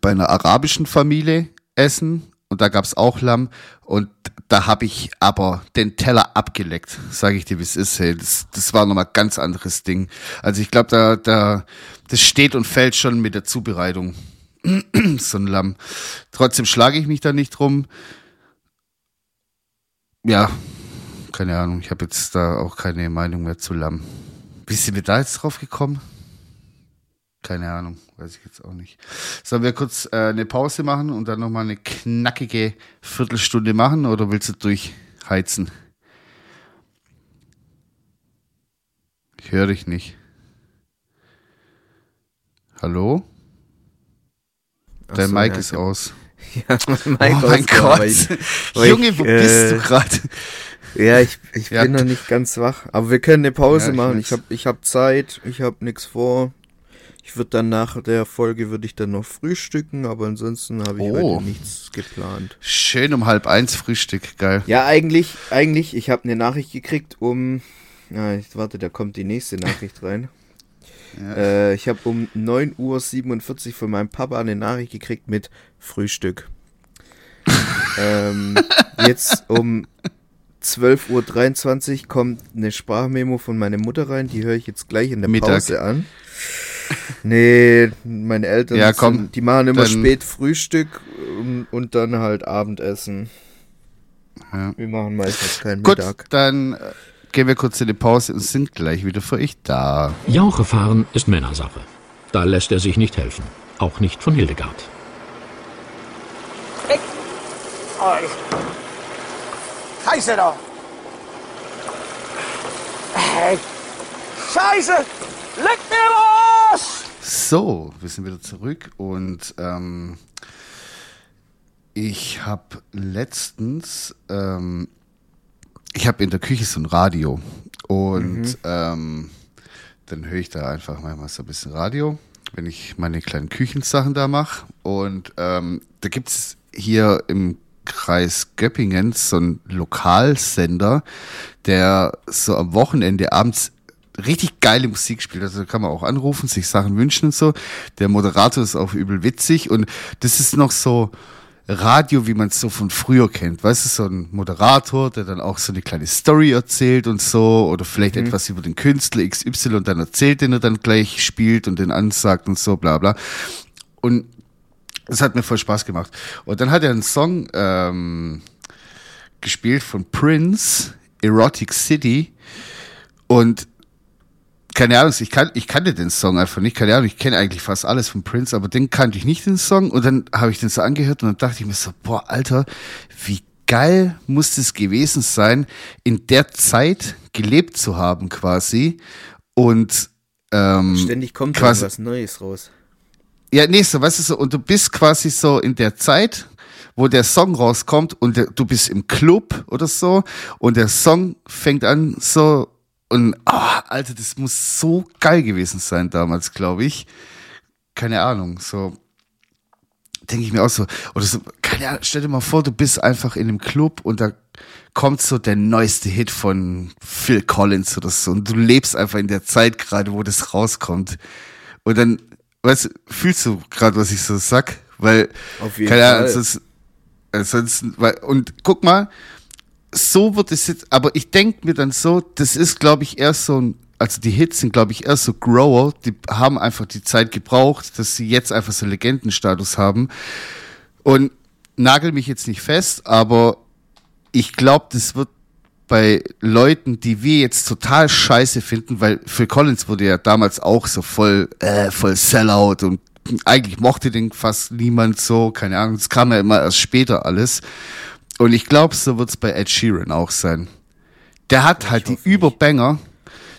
bei einer arabischen Familie essen und da gab's auch Lamm und da habe ich aber den Teller abgeleckt, sage ich dir, wie es ist. Hey. Das, das war nochmal ganz anderes Ding. Also ich glaube, da, da, das steht und fällt schon mit der Zubereitung. so ein Lamm. Trotzdem schlage ich mich da nicht drum. Ja, keine Ahnung. Ich habe jetzt da auch keine Meinung mehr zu Lamm. Wie sind wir da jetzt drauf gekommen? Keine Ahnung, weiß ich jetzt auch nicht. Sollen wir kurz äh, eine Pause machen und dann nochmal eine knackige Viertelstunde machen oder willst du durchheizen? Ich höre dich nicht. Hallo? Dein so, Mic ja, ist aus. Ja, mein Mic oh mein Gott. Ich, Junge, ich, wo äh, bist du gerade? Ja, ich, ich ja. bin noch nicht ganz wach. Aber wir können eine Pause ja, ich machen. Ich habe ich hab Zeit, ich habe nichts vor. Ich würde dann nach der Folge würde ich dann noch frühstücken, aber ansonsten habe ich oh. heute nichts geplant. Schön um halb eins Frühstück, geil. Ja, eigentlich, eigentlich, ich habe eine Nachricht gekriegt um, ja, ich warte, da kommt die nächste Nachricht rein. Ja. Äh, ich habe um 9.47 Uhr von meinem Papa eine Nachricht gekriegt mit Frühstück. ähm, jetzt um 12.23 Uhr kommt eine Sprachmemo von meiner Mutter rein, die höre ich jetzt gleich in der Mittag. Pause an. Nee, meine Eltern, ja, komm, sind, die machen immer spät Frühstück und, und, dann halt Abendessen. Ja. Wir machen meistens keinen Gut, Mittag. dann äh, gehen wir kurz in die Pause und sind gleich wieder für euch da. Jauche fahren ist Männersache. Da lässt er sich nicht helfen. Auch nicht von Hildegard. Weg! Scheiße da! Hey. Scheiße! Leck mir los! So, wir sind wieder zurück und ähm, ich habe letztens ähm, ich habe in der Küche so ein Radio und mhm. ähm, dann höre ich da einfach manchmal so ein bisschen Radio, wenn ich meine kleinen Küchensachen da mache. Und ähm, da es hier im Kreis Göppingen so einen Lokalsender, der so am Wochenende abends richtig geile Musik spielt. Also da kann man auch anrufen, sich Sachen wünschen und so. Der Moderator ist auch übel witzig und das ist noch so, Radio, wie man es so von früher kennt. Weißt du, so ein Moderator, der dann auch so eine kleine Story erzählt und so, oder vielleicht mhm. etwas über den Künstler XY und dann erzählt, den er dann gleich spielt und den ansagt und so, bla bla. Und das hat mir voll Spaß gemacht. Und dann hat er einen Song ähm, gespielt von Prince, Erotic City. Und keine Ahnung, ich, kan ich kannte den Song einfach nicht, keine Ahnung, ich kenne eigentlich fast alles von Prince, aber den kannte ich nicht, den Song. Und dann habe ich den so angehört und dann dachte ich mir so, boah, Alter, wie geil muss das gewesen sein, in der Zeit gelebt zu haben quasi. Und ähm, ständig kommt quasi, was Neues raus. Ja, nee, so, weißt du so, und du bist quasi so in der Zeit, wo der Song rauskommt und der, du bist im Club oder so und der Song fängt an so und, oh, Alter, das muss so geil gewesen sein damals, glaube ich. Keine Ahnung, so denke ich mir auch so. Oder so, keine Ahnung, stell dir mal vor, du bist einfach in einem Club und da kommt so der neueste Hit von Phil Collins oder so und du lebst einfach in der Zeit gerade, wo das rauskommt. Und dann, weißt du, fühlst du gerade, was ich so sag? Weil, Auf jeden keine Ahnung, sonst, ansonsten, weil, und guck mal, so wird es jetzt, aber ich denke mir dann so, das ist, glaube ich, erst so ein, also die Hits sind, glaube ich, erst so Grower, die haben einfach die Zeit gebraucht, dass sie jetzt einfach so Legendenstatus haben. Und nagel mich jetzt nicht fest, aber ich glaube, das wird bei Leuten, die wir jetzt total scheiße finden, weil Phil Collins wurde ja damals auch so voll, äh, voll Sellout und eigentlich mochte den fast niemand so, keine Ahnung, das kam ja immer erst später alles. Und ich glaube, so wird es bei Ed Sheeran auch sein. Der hat ich halt die Überbanger.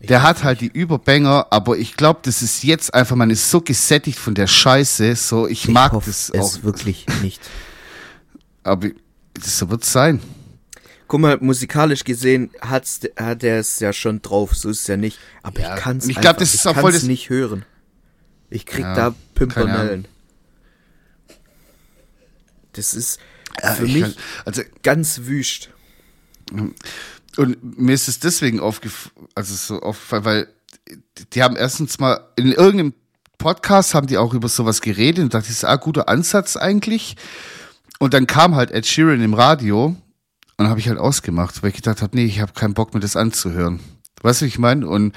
Der hat halt die Überbanger, aber ich glaube, das ist jetzt einfach, man ist so gesättigt von der Scheiße, so ich, ich mag das auch. Es wirklich nicht. Aber das so wird es sein. Guck mal, musikalisch gesehen hat's, hat er es ja schon drauf, so ist es ja nicht. Aber ja. ich kann es ich nicht hören. Ich krieg ja, da Pimpernellen. Das ist, ja, für mich kann, also ganz wüst. Und mir ist es deswegen aufgefallen, also so aufgefallen, weil die haben erstens mal in irgendeinem Podcast haben die auch über sowas geredet und dachte, das ist ein guter Ansatz eigentlich. Und dann kam halt Ed Sheeran im Radio und habe ich halt ausgemacht, weil ich gedacht habe, nee, ich habe keinen Bock mir das anzuhören. Weißt du, wie ich meine? Und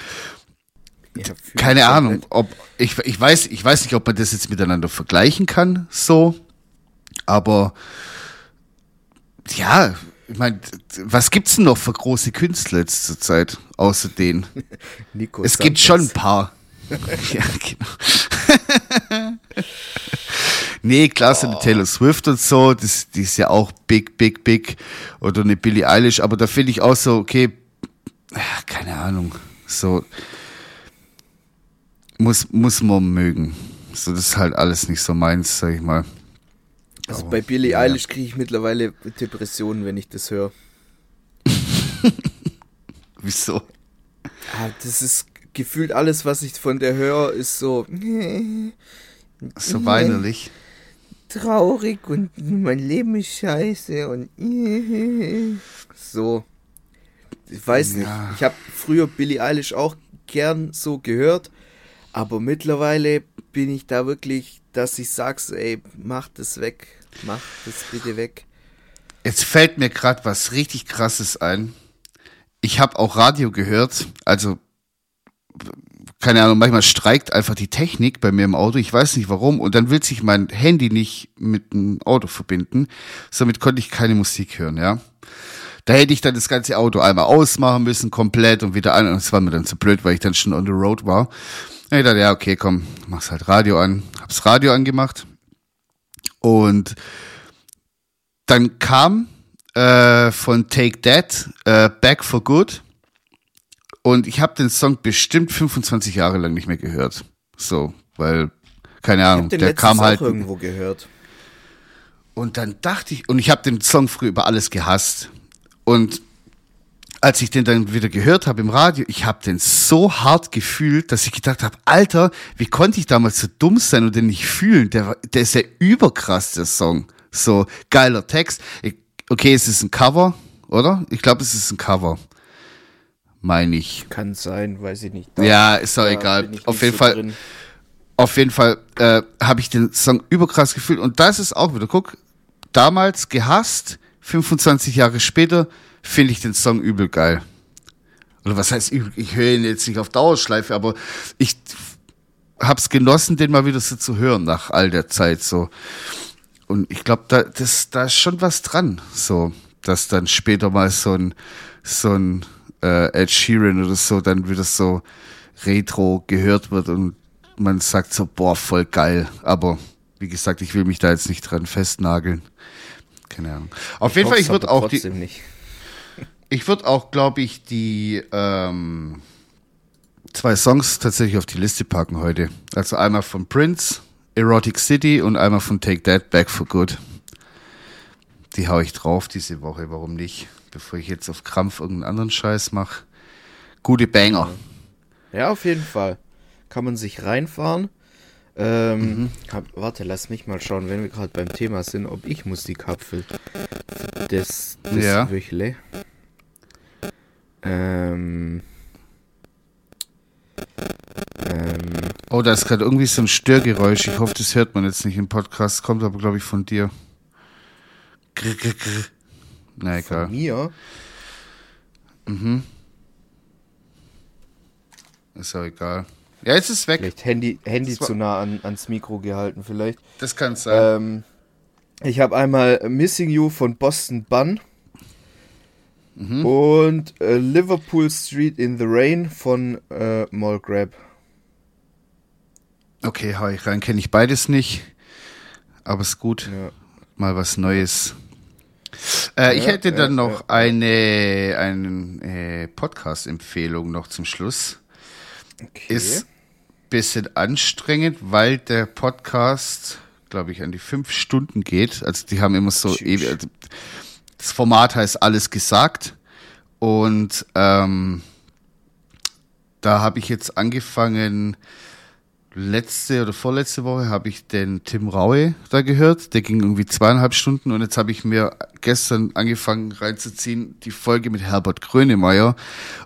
ja, keine Ahnung, ob ich ich weiß, ich weiß nicht, ob man das jetzt miteinander vergleichen kann, so, aber ja, ich meine, was gibt's denn noch für große Künstler jetzt zur Zeit, außer denen? Nico es Sanchez. gibt schon ein paar. ja, genau. nee, klar, so eine Taylor Swift und so, das, die ist ja auch big, big, big. Oder eine Billie Eilish, aber da finde ich auch so, okay, keine Ahnung, so muss, muss man mögen. So, das ist halt alles nicht so meins, sag ich mal. Also bei Billie Eilish kriege ich mittlerweile Depressionen, wenn ich das höre. Wieso? Ah, das ist gefühlt alles, was ich von der höre, ist so So weinerlich. traurig und mein Leben ist scheiße und so. Ich weiß nicht. Ja. Ich habe früher Billie Eilish auch gern so gehört, aber mittlerweile bin ich da wirklich, dass ich sag, so, ey, mach das weg, mach das bitte weg. Jetzt fällt mir gerade was richtig krasses ein. Ich habe auch Radio gehört, also keine Ahnung, manchmal streikt einfach die Technik bei mir im Auto, ich weiß nicht warum, und dann will sich mein Handy nicht mit dem Auto verbinden, somit konnte ich keine Musik hören, ja. Da hätte ich dann das ganze Auto einmal ausmachen müssen, komplett und wieder an, und es war mir dann zu blöd, weil ich dann schon on the road war. Ich dachte, ja, okay, komm, mach's halt Radio an, hab's Radio angemacht und dann kam äh, von Take That äh, Back for Good und ich habe den Song bestimmt 25 Jahre lang nicht mehr gehört. So, weil keine Ahnung, der kam halt irgendwo gehört. und dann dachte ich und ich habe den Song früher über alles gehasst und als ich den dann wieder gehört habe im Radio, ich habe den so hart gefühlt, dass ich gedacht habe, Alter, wie konnte ich damals so dumm sein und den nicht fühlen? Der, der ist ja überkrass, der Song. So geiler Text. Okay, es ist ein Cover, oder? Ich glaube, es ist ein Cover. Meine ich. Kann sein, weiß ich nicht. Ja, ist doch Da egal. Auf jeden so Fall, auf jeden Fall äh, habe ich den Song überkrass gefühlt. Und das ist auch wieder, guck, damals gehasst, 25 Jahre später finde ich den Song übel geil. Oder was heißt übel? Ich höre ihn jetzt nicht auf Dauerschleife, aber ich hab's genossen, den mal wieder so zu hören nach all der Zeit so. Und ich glaube, da, das, da ist schon was dran, so, dass dann später mal so ein, so ein äh, Ed Sheeran oder so dann wieder so retro gehört wird und man sagt so, boah, voll geil. Aber wie gesagt, ich will mich da jetzt nicht dran festnageln. Keine Ahnung. Auf jeden Fall, ich würde auch die, nicht. Ich würde auch, glaube ich, die ähm, zwei Songs tatsächlich auf die Liste packen heute. Also einmal von Prince, Erotic City und einmal von Take That, Back for Good. Die hau ich drauf diese Woche, warum nicht? Bevor ich jetzt auf Krampf irgendeinen anderen Scheiß mache. Gute Banger. Ja, auf jeden Fall. Kann man sich reinfahren. Ähm, Mhm. hab, warte, lass mich mal schauen, wenn wir gerade beim Thema sind, ob ich Musik hab für das, das Ja. Wöchle. Ähm, ähm, Oh, da ist gerade irgendwie so ein Störgeräusch. Ich hoffe, das hört man jetzt nicht im Podcast. Kommt aber, glaube ich, von dir. Grr, grr, grr. Na egal. von mir. Ist auch egal. Ja, jetzt ist es weg. Vielleicht Handy, Handy zu nah an, ans Mikro gehalten, vielleicht. Das kann sein. Ähm, ich habe einmal Missing You von Boston Bun. Mhm. Und äh, Liverpool Street in the Rain von äh, Mall Grab. Okay, hau ich rein. Kenne ich beides nicht. Aber ist gut. Ja. Mal was Neues. Äh, ich Ja, hätte ja, dann noch eine, eine äh, Podcast-Empfehlung noch zum Schluss. Okay. Ist bisschen anstrengend, weil der Podcast, glaube ich, an die fünf Stunden geht. Also die haben immer so ewig. Also das Format heißt alles gesagt. Und ähm, da habe ich jetzt angefangen, letzte oder vorletzte Woche habe ich den Tim Raue da gehört. Der ging irgendwie zweieinhalb Stunden und jetzt habe ich mir gestern angefangen reinzuziehen, die Folge mit Herbert Grönemeyer.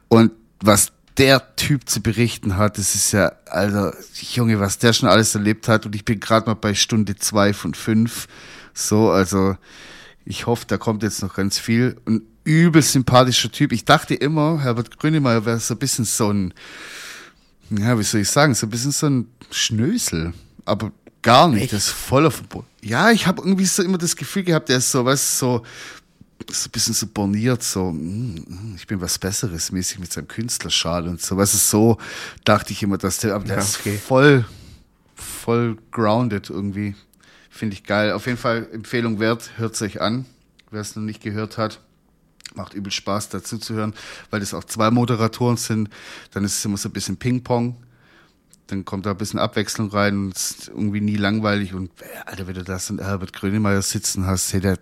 Und was der Typ zu berichten hat, das ist ja, Alter, Junge, was der schon alles erlebt hat. Und ich bin gerade mal bei Stunde zwei von fünf. So, also ich hoffe, da kommt jetzt noch ganz viel. Ein übel sympathischer Typ. Ich dachte immer, Herbert Grönemeyer wäre so ein bisschen so ein, ja, wie soll ich sagen, so ein bisschen so ein Schnösel. Aber gar nicht. Echt? Das ist voller Verbot. Ja, ich habe irgendwie so immer das Gefühl gehabt, der ist so, was so, so ein bisschen so borniert, so, mm, ich bin was Besseres mäßig mit seinem Künstlerschal und so. Was ist so, dachte ich immer, dass der, aber der Ja, ist okay. voll, voll grounded irgendwie. Finde ich geil. Auf jeden Fall Empfehlung wert, hört sich an. Wer es noch nicht gehört hat, macht übel Spaß dazu zu hören, weil es auch zwei Moderatoren sind. Dann ist es immer so ein bisschen Ping-Pong. Dann kommt da ein bisschen Abwechslung rein und es ist irgendwie nie langweilig. Und äh, Alter, wenn du da so einen Herbert Grönemeyer sitzen hast, hey, der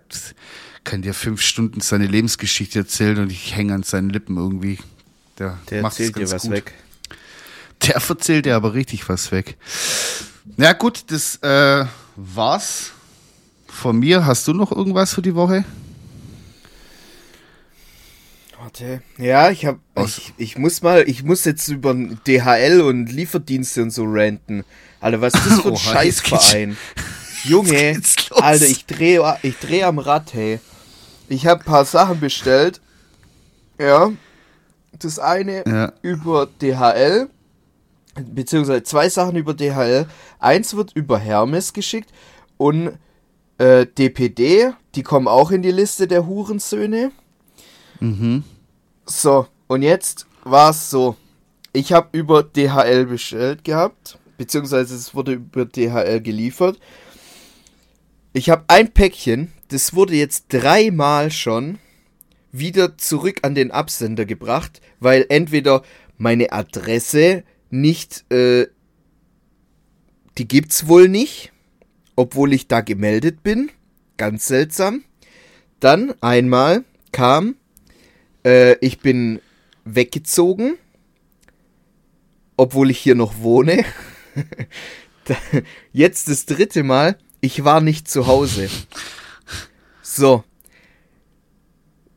kann dir fünf Stunden seine Lebensgeschichte erzählen und ich hänge an seinen Lippen irgendwie. Der, Der macht's erzählt dir ganz was gut. weg. Der erzählt dir aber richtig was weg. Ja gut, das äh, war's von mir. Hast du noch irgendwas für die Woche? Warte. Ja, ich hab. Aus- Ich, ich muss mal, ich muss jetzt über DHL und Lieferdienste und so ranten. Alter, was ist das für ein Oha, Scheißverein? Junge. Alter, ich drehe ich dreh am Rad, hey. Ich habe paar Sachen bestellt. Ja. Das eine Ja. über DHL, beziehungsweise zwei Sachen über DHL. Eins wird über Hermes geschickt und äh, DPD, die kommen auch in die Liste der Hurensöhne. Mhm. So, und jetzt war es so. Ich habe über DHL bestellt gehabt, beziehungsweise es wurde über DHL geliefert. Ich habe ein Päckchen, das wurde jetzt dreimal schon wieder zurück an den Absender gebracht, weil entweder meine Adresse nicht, äh, die gibt's wohl nicht, obwohl ich da gemeldet bin. Ganz seltsam. Dann einmal kam, äh, ich bin weggezogen, obwohl ich hier noch wohne. Jetzt das dritte Mal, ich war nicht zu Hause. So.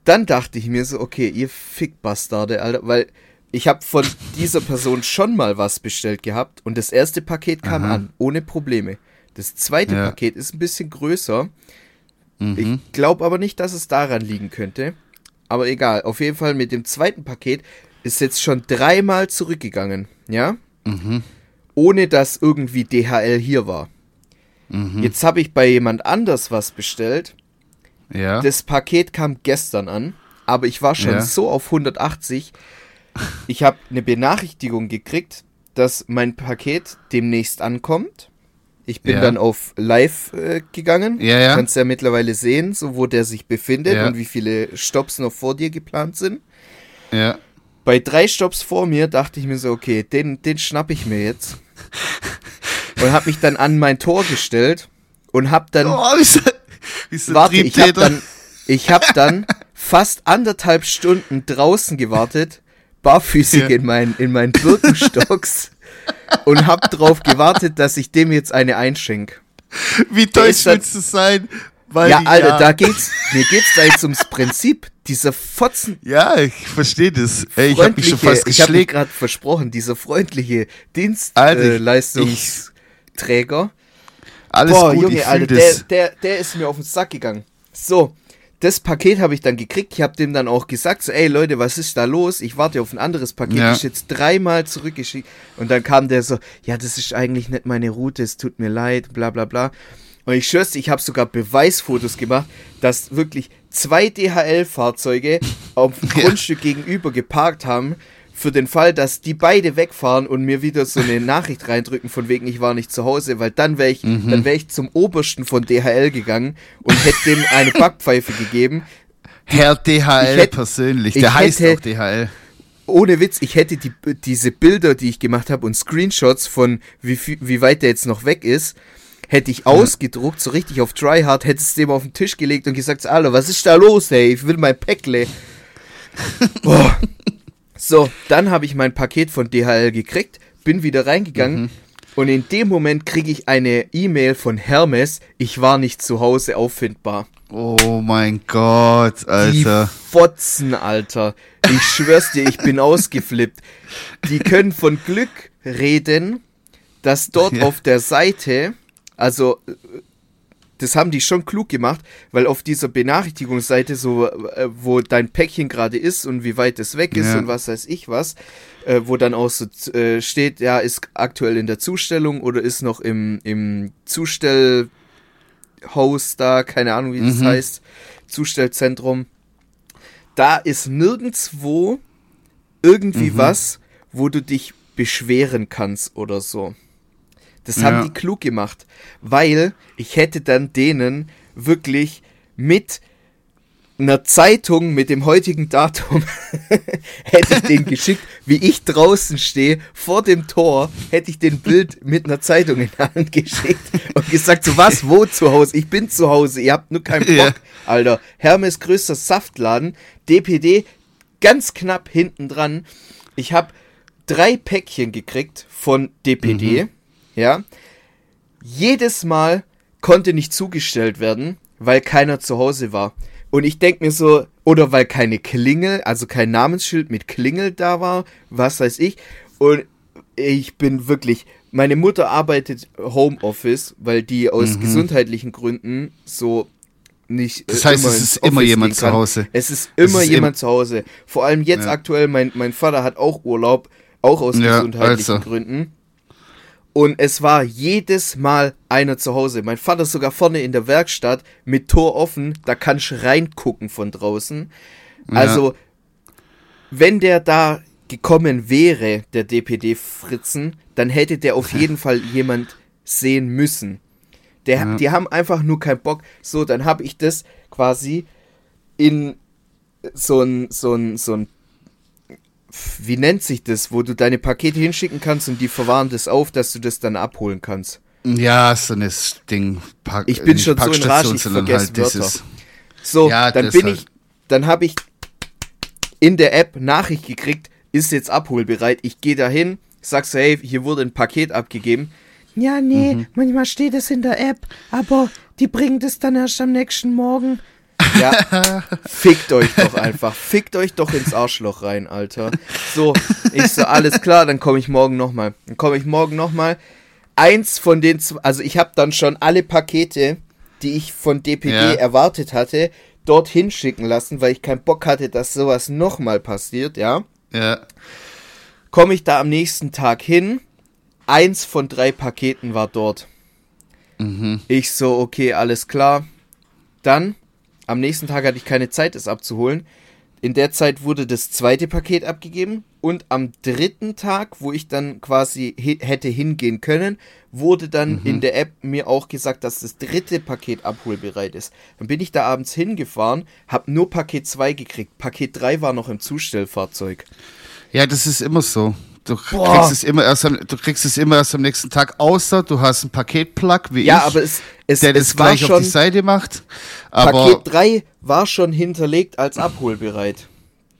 Dann dachte ich mir so, okay, ihr Fickbastarde, Alter, weil ich habe von dieser Person schon mal was bestellt gehabt und das erste Paket kam Aha. an, ohne Probleme. Das zweite Ja. Paket ist ein bisschen größer. Mhm. Ich glaube aber nicht, dass es daran liegen könnte. Aber egal, auf jeden Fall mit dem zweiten Paket ist jetzt schon dreimal zurückgegangen, ja? Mhm. Ohne dass irgendwie DHL hier war. Mhm. Jetzt habe ich bei jemand anders was bestellt. Ja. Das Paket kam gestern an, aber ich war schon Ja. so auf 180. Ich habe eine Benachrichtigung gekriegt, dass mein Paket demnächst ankommt. Ich bin Ja. dann auf Live äh, gegangen. Ja, ja. Kannst ja mittlerweile sehen, so wo der sich befindet Ja. und wie viele Stops noch vor dir geplant sind. ja. Bei drei Stops vor mir dachte ich mir so, okay, den, den schnapp ich mir jetzt. und habe mich dann an mein Tor gestellt und habe dann Oh, so, wie so ein Warte, ich habe dann, ich hab dann fast anderthalb Stunden draußen gewartet, barfüßig Ja. in meinen in meinen Birkenstocks und hab drauf gewartet, dass ich dem jetzt eine einschenk. Wie deutsch willst du sein? Weil Ja, Alter, da geht's, mir geht's da jetzt ums Prinzip. Dieser Fotzen Ja, ich verstehe das. Ey, ich habe mich schon fast ich habe geschlägt. gerade versprochen, dieser freundliche Dienstleistungsträger. Alles Boah, gut, Junge, Alter, der, der, der ist mir auf den Sack gegangen. So, das Paket habe ich dann gekriegt. Ich habe dem dann auch gesagt, so, ey Leute, was ist da los? Ich warte auf ein anderes Paket. Ja. Ist jetzt dreimal zurückgeschickt. Und dann kam der so, ja, das ist eigentlich nicht meine Route, es tut mir leid, bla bla bla. Und ich schwör's, ich habe sogar Beweisfotos gemacht, dass wirklich zwei DHL-Fahrzeuge auf dem Ja. Grundstück gegenüber geparkt haben, für den Fall, dass die beide wegfahren und mir wieder so eine Nachricht reindrücken von wegen, ich war nicht zu Hause, weil dann wäre ich, Mhm. dann wäre ich zum Obersten von DHL gegangen und hätte dem eine Backpfeife gegeben. Herr DHL hätt- persönlich, ich der heißt hätte- auch DHL. Ohne Witz, ich hätte die, diese Bilder, die ich gemacht habe und Screenshots von wie, wie weit der jetzt noch weg ist, hätte ich ausgedruckt, so richtig auf Tryhard, hätte es dem auf den Tisch gelegt und gesagt, Alter, was ist da los, ey? Ich will mein Päckle. Boah. So, dann habe ich mein Paket von DHL gekriegt, bin wieder reingegangen und in dem Moment kriege ich eine E-Mail von Hermes, ich war nicht zu Hause auffindbar. Oh mein Gott, Alter. Die Fotzen, Alter. Ich schwör's dir, ich bin ausgeflippt. Die können von Glück reden, dass dort Ja. auf der Seite, also äh, das haben die schon klug gemacht, weil auf dieser Benachrichtigungsseite, so äh, wo dein Päckchen gerade ist und wie weit es weg ist Ja. und was weiß ich was, äh, wo dann auch so äh, steht, ja, ist aktuell in der Zustellung oder ist noch im, im Zustellhaus da, keine Ahnung, wie das Mhm. heißt, Zustellzentrum. Da ist nirgendwo irgendwie Mhm. was, wo du dich beschweren kannst oder so. Das Ja. haben die klug gemacht, weil ich hätte dann denen wirklich mit einer Zeitung mit dem heutigen Datum hätte ich den geschickt, wie ich draußen stehe, vor dem Tor, hätte ich den Bild mit einer Zeitung in der Hand geschickt und gesagt, so was, wo zu Hause? Ich bin zu Hause, ihr habt nur keinen Bock, Ja. Alter. Hermes größter Saftladen, DPD, ganz knapp hinten dran. Ich habe drei Päckchen gekriegt von DPD, ja. Jedes Mal konnte nicht zugestellt werden, weil keiner zu Hause war. Und ich denke mir so, oder weil keine Klingel, also kein Namensschild mit Klingel da war, was weiß ich. Und ich bin wirklich, meine Mutter arbeitet Homeoffice, weil die aus gesundheitlichen Gründen so nicht. Mhm. Das äh, heißt, es ist immer jemand zu. Hause. Es ist Es immer ist jemand im- zu Hause. Vor allem jetzt Ja. aktuell, mein, mein Vater hat auch Urlaub, auch aus Ja, gesundheitlichen also. Gründen. Und es war jedes Mal einer zu Hause. Mein Vater ist sogar vorne in der Werkstatt mit Tor offen, da kannst du reingucken von draußen. Also, wenn der da gekommen wäre, der DPD Fritzen, dann hätte der auf jeden Fall jemand sehen müssen. Der, Ja. Die haben einfach nur keinen Bock. So, dann habe ich das quasi in so ein, so ein, so ein, wie nennt sich das, wo du deine Pakete hinschicken kannst und die verwahren das auf, dass du das dann abholen kannst. Ja, so ein Ding. Park, Ich bin schon so in Rage, ich vergesse halt dieses. Wörter. So, Ja, dann bin halt. ich, dann habe ich in der App Nachricht gekriegt, ist jetzt abholbereit. Ich gehe dahin, sag so, hey, hier wurde ein Paket abgegeben. Ja, nee, Mhm. manchmal steht es in der App, aber die bringen das dann erst am nächsten Morgen. Ja, fickt euch doch einfach. Fickt euch doch ins Arschloch rein, Alter. So, ich so, alles klar, dann komme ich morgen nochmal. Dann komme ich morgen nochmal. Eins von den zwei, also ich habe dann schon alle Pakete, die ich von DPD Ja. erwartet hatte, dorthin schicken lassen, weil ich keinen Bock hatte, dass sowas nochmal passiert, ja. Ja. Komme ich da am nächsten Tag hin. Eins von drei Paketen war dort. Mhm. Ich so, okay, alles klar. Dann, am nächsten Tag hatte ich keine Zeit, es abzuholen. In der Zeit wurde das zweite Paket abgegeben und am dritten Tag, wo ich dann quasi hätte hingehen können, wurde dann in der App mir auch gesagt, dass das dritte Paket abholbereit ist. Dann bin ich da abends hingefahren, hab nur Paket 2 gekriegt. Paket 3 war noch im Zustellfahrzeug. Ja, das ist immer so. Du Boah. kriegst, es immer erst am, du kriegst es immer erst am nächsten Tag, außer du hast einen Paketplug wie Ja, ich, aber es, es, der das es war gleich auf schon, die Seite macht. Aber Paket 3 war schon hinterlegt als abholbereit.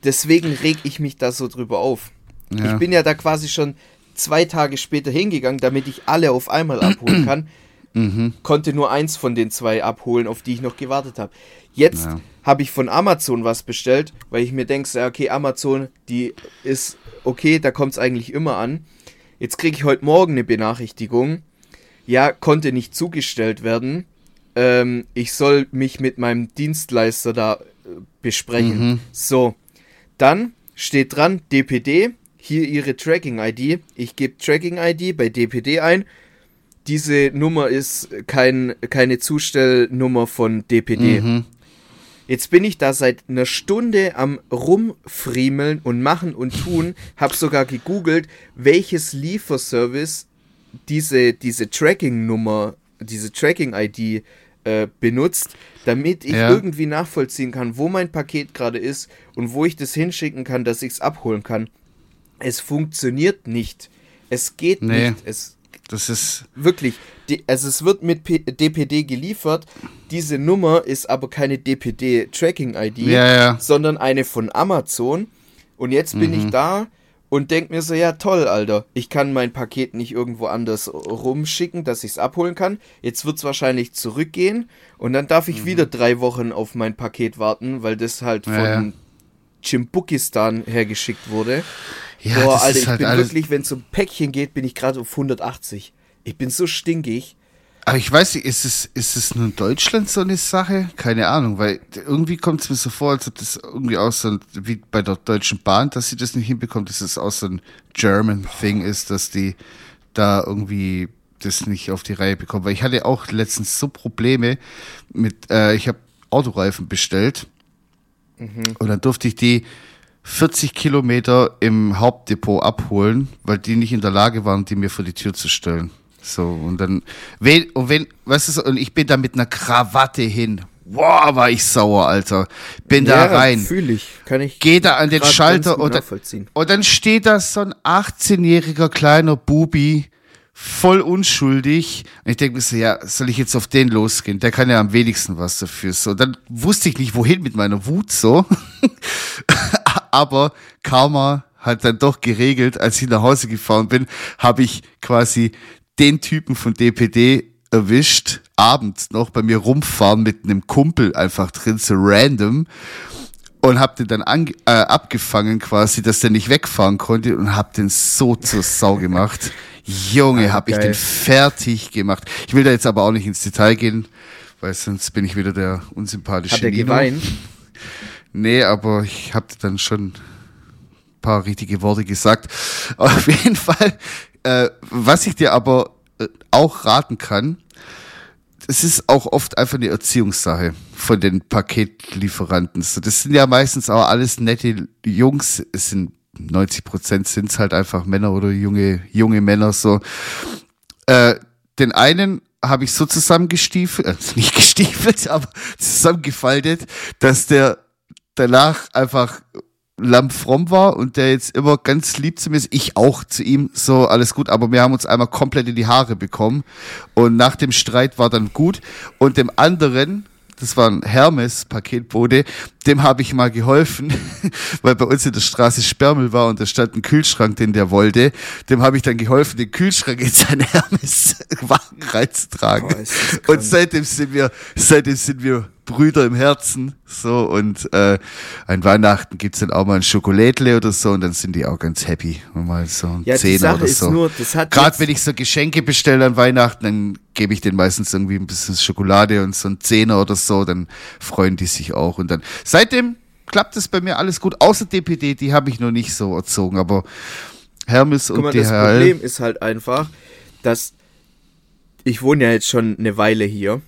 Deswegen reg ich mich da so drüber auf. Ja. Ich bin ja da quasi schon zwei Tage später hingegangen, damit ich alle auf einmal abholen kann. Mhm. Konnte nur eins von den zwei abholen, auf die ich noch gewartet habe. Jetzt Ja. habe ich von Amazon was bestellt, weil ich mir denke, okay, Amazon, die ist okay, da kommt es eigentlich immer an. Jetzt kriege ich heute Morgen eine Benachrichtigung. Ja, konnte nicht zugestellt werden. Ähm, ich soll mich mit meinem Dienstleister da äh, besprechen. Mhm. So, dann steht dran, DPD, hier Ihre Tracking-ID. Ich gebe Tracking-ID bei DPD ein. Diese Nummer ist kein, keine Zustellnummer von DPD. Mhm. Jetzt bin ich da seit einer Stunde am rumfriemeln und machen und tun, hab sogar gegoogelt, welches Lieferservice diese, diese Tracking-Nummer, diese Tracking-ID äh, benutzt, damit ich Ja. irgendwie nachvollziehen kann, wo mein Paket gerade ist und wo ich das hinschicken kann, dass ich es abholen kann. Es funktioniert nicht. Es geht Nee. nicht. Es das ist, wirklich, die, also es wird mit P DPD geliefert. Diese Nummer ist aber keine DPD-Tracking-ID, Ja, ja. sondern eine von Amazon. Und jetzt bin Mhm. ich da und denk mir so, ja toll, Alter, ich kann mein Paket nicht irgendwo anders rumschicken, dass ich es abholen kann. Jetzt wird es wahrscheinlich zurückgehen und dann darf ich wieder drei Wochen auf mein Paket warten, weil das halt Mhm. Ja, von ja. Chimbukistan hergeschickt wurde. ja, Boah, Alter, ich halt bin wirklich, wenn es um Päckchen geht, bin ich gerade auf 180. Ich bin so stinkig. Aber ich weiß nicht, ist es, ist es nur in Deutschland so eine Sache? Keine Ahnung, weil irgendwie kommt es mir so vor, als ob das irgendwie auch so ein, wie bei der Deutschen Bahn, dass sie das nicht hinbekommt, dass es auch so ein German Thing ist, dass die da irgendwie das nicht auf die Reihe bekommen. Weil ich hatte auch letztens so Probleme mit, äh, ich habe Autoreifen bestellt und dann durfte ich die 40 Kilometer im Hauptdepot abholen, weil die nicht in der Lage waren, die mir vor die Tür zu stellen. So, und dann, wenn, und wenn, du, so, und ich bin da mit einer Krawatte hin. Boah, war ich sauer, Alter. Bin da rein. Fühle ich. Kann ich. Geh da an den Schalter und, und dann steht da so ein 18-jähriger kleiner Bubi, voll unschuldig. Und ich denke mir so, ja, soll ich jetzt auf den losgehen? Der kann ja am wenigsten was dafür. So, dann wusste ich nicht, wohin mit meiner Wut so. Aber Karma hat dann doch geregelt, als ich nach Hause gefahren bin, habe ich quasi den Typen von DPD erwischt, abends noch bei mir rumfahren mit einem Kumpel einfach drin, so random und hab den dann ange äh, abgefangen quasi, dass der nicht wegfahren konnte und hab den so zur Sau gemacht. Junge, Ah, hab ich den fertig gemacht. Ich will da jetzt aber auch nicht ins Detail gehen, weil sonst bin ich wieder der unsympathische Hat er geweint? Nee, aber ich hab dann schon ein paar richtige Worte gesagt. Auf jeden Fall, äh, was ich dir aber äh, auch raten kann, es ist auch oft einfach eine Erziehungssache von den Paketlieferanten. So, das sind ja meistens auch alles nette Jungs. Es sind 90 Prozent sind es halt einfach Männer oder junge junge Männer so. Äh, den einen habe ich so zusammengestiefelt, äh, nicht gestiefelt, aber zusammengefaltet, dass der danach einfach lammfromm war und der jetzt immer ganz lieb zu mir ist. Ich auch zu ihm, so alles gut, aber wir haben uns einmal komplett in die Haare bekommen und nach dem Streit war dann gut und dem anderen, das war ein Hermes-Paketbote, dem habe ich mal geholfen, weil bei uns in der Straße Sperrmüll war und da stand ein Kühlschrank, den der wollte. Dem habe ich dann geholfen, den Kühlschrank in seinen Hermes-Wagen reinzutragen. Boah, und seitdem sind wir, seitdem sind wir Brüder im Herzen. So und äh, an Weihnachten gibt's dann auch mal ein Schokolädle oder so und dann sind die auch ganz happy. Und mal so ein Ja, Zehner oder so. nur, das Gerade wenn ich so Geschenke bestelle an Weihnachten, dann gebe ich denen meistens irgendwie ein bisschen Schokolade und so ein Zehner oder so, dann freuen die sich auch. Und dann seitdem klappt es bei mir alles gut, außer DPD, die habe ich noch nicht so erzogen, aber Hermes Guck und mal, das DHL. Problem ist halt einfach, dass ich wohne ja jetzt schon eine Weile hier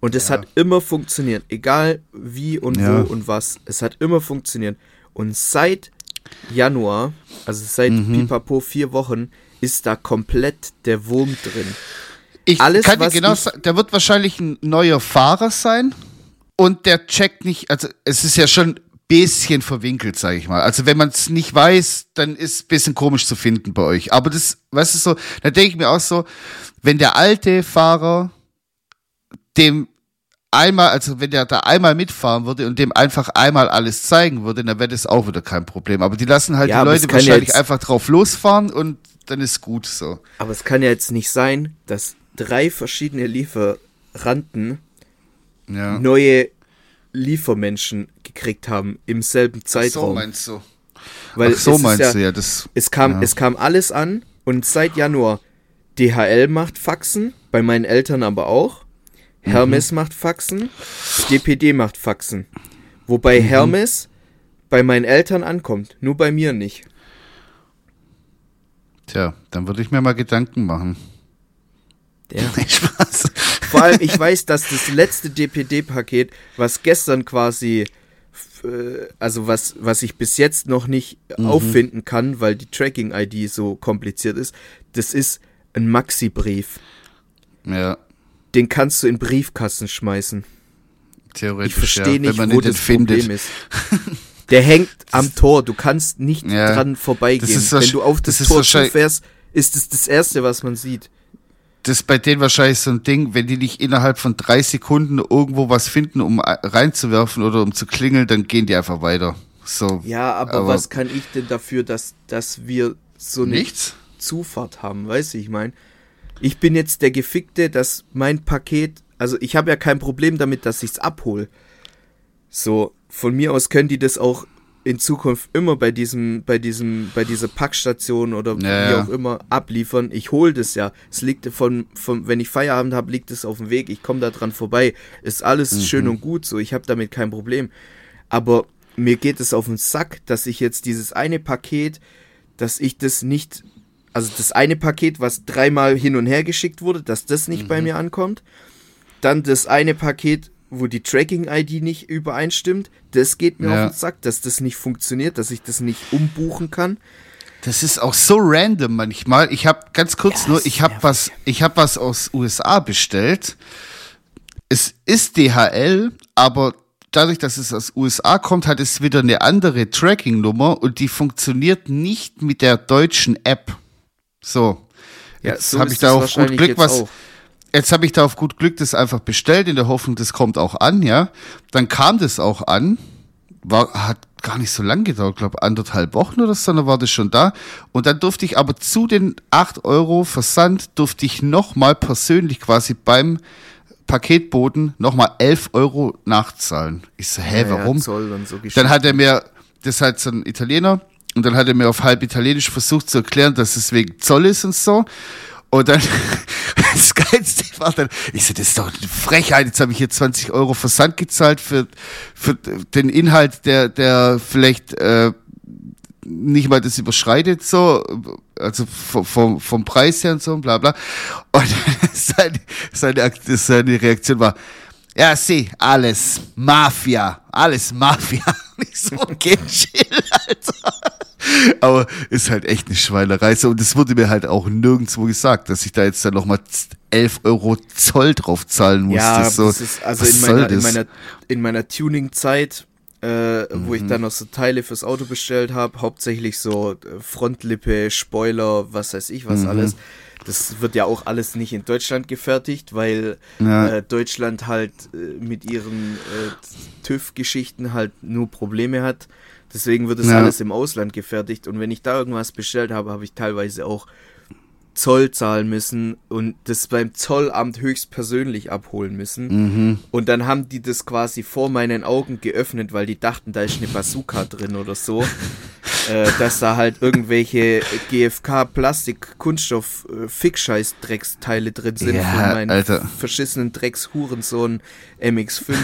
und es hat immer funktioniert, egal wie und Ja. wo und was, es hat immer funktioniert. Und seit Januar, also seit Mhm. Pipapo vier Wochen, ist da komplett der Wurm drin. Ich Alles, kann dir was genau ich- sagen, der wird wahrscheinlich ein neuer Fahrer sein und der checkt nicht, also es ist ja schon ein bisschen verwinkelt, sage ich mal. Also wenn man es nicht weiß, dann ist ein bisschen komisch zu finden bei euch. Aber das, weißt du so, da denke ich mir auch so, wenn der alte Fahrer dem einmal, also wenn der da einmal mitfahren würde und dem einfach einmal alles zeigen würde, dann wäre das auch wieder kein Problem. Aber die lassen halt Ja, die Leute ja wahrscheinlich einfach drauf losfahren und dann ist gut so. Aber es kann ja jetzt nicht sein, dass drei verschiedene Lieferanten Ja. neue Liefermenschen gekriegt haben im selben so Zeitraum. meinst du. Weil Ach so meinst ja, du, ja, das. Es kam, ja. es kam alles an und seit Januar DHL macht Faxen, bei meinen Eltern aber auch. Mhm. Hermes macht Faxen, DPD macht Faxen. Wobei Mhm. Hermes bei meinen Eltern ankommt, nur bei mir nicht. Tja, dann würde ich mir mal Gedanken machen. Ja. Spaß. Vor allem, ich weiß, dass das letzte DPD-Paket, was gestern quasi, äh, also was, was ich bis jetzt noch nicht Mhm. auffinden kann, weil die Tracking-ID so kompliziert ist, das ist ein Maxi-Brief. Ja, Den kannst du in Briefkasten schmeißen. theoretisch. Ich verstehe ja, nicht, wenn man wo das Problem findet. ist. Der hängt am Tor, du kannst nicht Ja, dran vorbeigehen. das Wenn du auf das, das Tor zufährst, ist es das Erste, was man sieht. Das ist bei denen wahrscheinlich so ein Ding, wenn die nicht innerhalb von drei Sekunden irgendwo was finden, um äh, reinzuwerfen oder um zu klingeln, dann gehen die einfach weiter. So. Ja, aber, Aber- was kann ich denn dafür, dass, dass wir so eine Nichts? Zufahrt haben, weißt du, ich meine? Ich bin jetzt der Gefickte, dass mein Paket, also ich habe ja kein Problem damit, dass ich's abhole. So, von mir aus können die das auch in Zukunft immer bei diesem, bei diesem, bei dieser Packstation oder Ja, wie auch immer abliefern. Ich hole das ja. Es liegt von, von, wenn ich Feierabend habe, liegt es auf dem Weg. Ich komme da dran vorbei. Ist alles Mhm. schön und gut so. Ich habe damit kein Problem. Aber mir geht es auf den Sack, dass ich jetzt dieses eine Paket, dass ich das nicht, also das eine Paket, was dreimal hin und her geschickt wurde, dass das nicht Mhm. bei mir ankommt. Dann das eine Paket, wo die Tracking-ID nicht übereinstimmt, das geht mir Ja. auf den Sack, dass das nicht funktioniert, dass ich das nicht umbuchen kann. Das ist auch so random manchmal. Ich habe ganz kurz Ja, nur, ich habe was, ich habe was aus USA bestellt. Es ist DHL, aber dadurch, dass es aus USA kommt, hat es wieder eine andere Tracking-Nummer und die funktioniert nicht mit der deutschen App. So. Ja, Jetzt so habe ich da auf gut Glück was. auch. Jetzt habe ich da auf gut Glück das einfach bestellt, in der Hoffnung, das kommt auch an, ja. Dann kam das auch an. War, hat gar nicht so lang gedauert, glaube anderthalb Wochen oder so, dann war das schon da. Und dann durfte ich aber zu den 8 Euro Versand, durfte ich nochmal persönlich quasi beim Paketboten nochmal 11 Euro nachzahlen. Ich so, hä, Ja, ja, warum? Und so Dann hat er mir, das ist halt so ein Italiener, und dann hat er mir auf halb Italienisch versucht zu erklären, dass es wegen Zoll ist und so. Und dann, das Geilste war dann, ich so, das ist doch eine Frechheit, jetzt habe ich hier 20 Euro Versand gezahlt für, für den Inhalt, der, der vielleicht äh, nicht mal das überschreitet, so, also vom, vom, Preis her und so, bla bla. Und seine, seine, seine Reaktion war, ja, sieh, alles Mafia, alles Mafia. Und ich so, okay, chill, Alter. Aber ist halt echt eine Schweinerei. Und es wurde mir halt auch nirgendwo gesagt, dass ich da jetzt dann nochmal 11 Euro Zoll drauf zahlen musste. Ja, so, das ist also in meiner, in meiner, in meiner Tuning-Zeit, äh, wo Mhm. ich dann noch so Teile fürs Auto bestellt habe, hauptsächlich so äh, Frontlippe, Spoiler, was weiß ich Mhm. was alles. Das wird ja auch alles nicht in Deutschland gefertigt, weil Ja. äh, Deutschland halt äh, mit ihren äh, TÜV-Geschichten halt nur Probleme hat. Deswegen wird das Ja. alles im Ausland gefertigt. Und wenn ich da irgendwas bestellt habe, habe ich teilweise auch Zoll zahlen müssen und das beim Zollamt höchstpersönlich abholen müssen. Mhm. Und dann haben die das quasi vor meinen Augen geöffnet, weil die dachten, da ist eine Bazooka drin oder so. äh, dass da halt irgendwelche GFK, Plastik, Kunststoff, äh, Fickscheiß-Drecksteile drin sind Ja, von meinen Alter. verschissenen Drecks-Hurensohn MX5.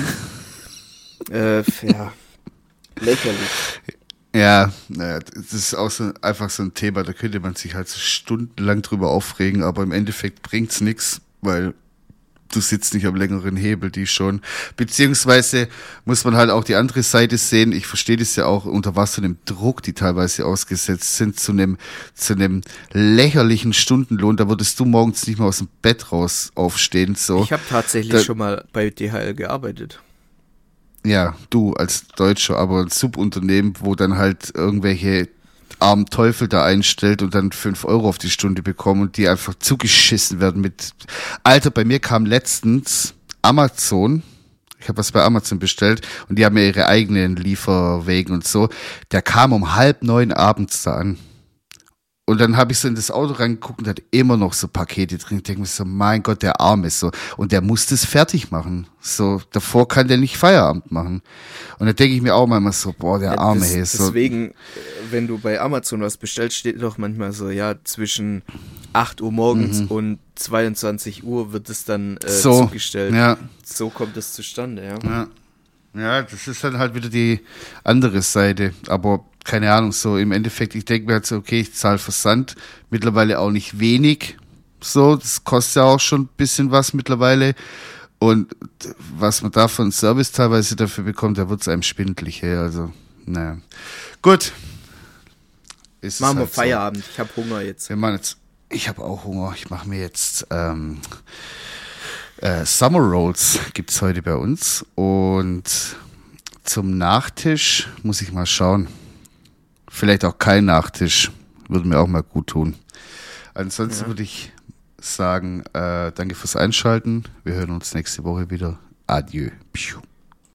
äh, ja. Lächerlich. Ja, naja, das ist auch so, einfach so ein Thema, da könnte man sich halt so stundenlang drüber aufregen, aber im Endeffekt bringt's nix, weil du sitzt nicht am längeren Hebel, die schon. Beziehungsweise muss man halt auch die andere Seite sehen. Ich verstehe das ja auch, unter was für einem Druck die teilweise ausgesetzt sind, zu einem, zu einem lächerlichen Stundenlohn. Da würdest du morgens nicht mehr aus dem Bett raus aufstehen, so. Ich habe tatsächlich Da- schon mal bei DHL gearbeitet. Ja, du als Deutscher, aber ein Subunternehmen, wo dann halt irgendwelche armen Teufel da einstellt und dann fünf Euro auf die Stunde bekommen und die einfach zugeschissen werden mit. Alter, bei mir kam letztens Amazon. Ich habe was bei Amazon bestellt und die haben ja ihre eigenen Lieferwegen und so. Der kam um halb neun abends da an. Und dann habe ich so in das Auto reingeguckt und hat immer noch so Pakete drin. Ich denke mir so, mein Gott, der Arme so. Und der muss das fertig machen. So, davor kann der nicht Feierabend machen. Und da denke ich mir auch manchmal so, boah, der Ja, Arme, das, hey, so. Deswegen, äh, wenn du bei Amazon was bestellst, steht doch manchmal so, ja, zwischen 8 Uhr morgens und 22 Uhr wird es dann äh, Mhm. so, zugestellt. ja, So kommt es zustande, ja. ja. Ja, das ist dann halt wieder die andere Seite. Aber keine Ahnung, so im Endeffekt, ich denke mir halt so, okay, ich zahle Versand. Mittlerweile auch nicht wenig. So, das kostet ja auch schon ein bisschen was mittlerweile. Und was man da von Service teilweise dafür bekommt, da wird es einem schwindlig, hey, also, naja. Gut. Ist es Machen wir halt so. Feierabend, ich habe Hunger jetzt. Wir machen jetzt, ich habe auch Hunger. Ich mache mir jetzt ähm, äh, Summer Rolls gibt's heute bei uns und zum Nachtisch muss ich mal schauen. Vielleicht auch kein Nachtisch, würde mir auch mal gut tun. Ansonsten würde ich sagen, äh, danke fürs Einschalten. Wir hören uns nächste Woche wieder. Adieu. Piu.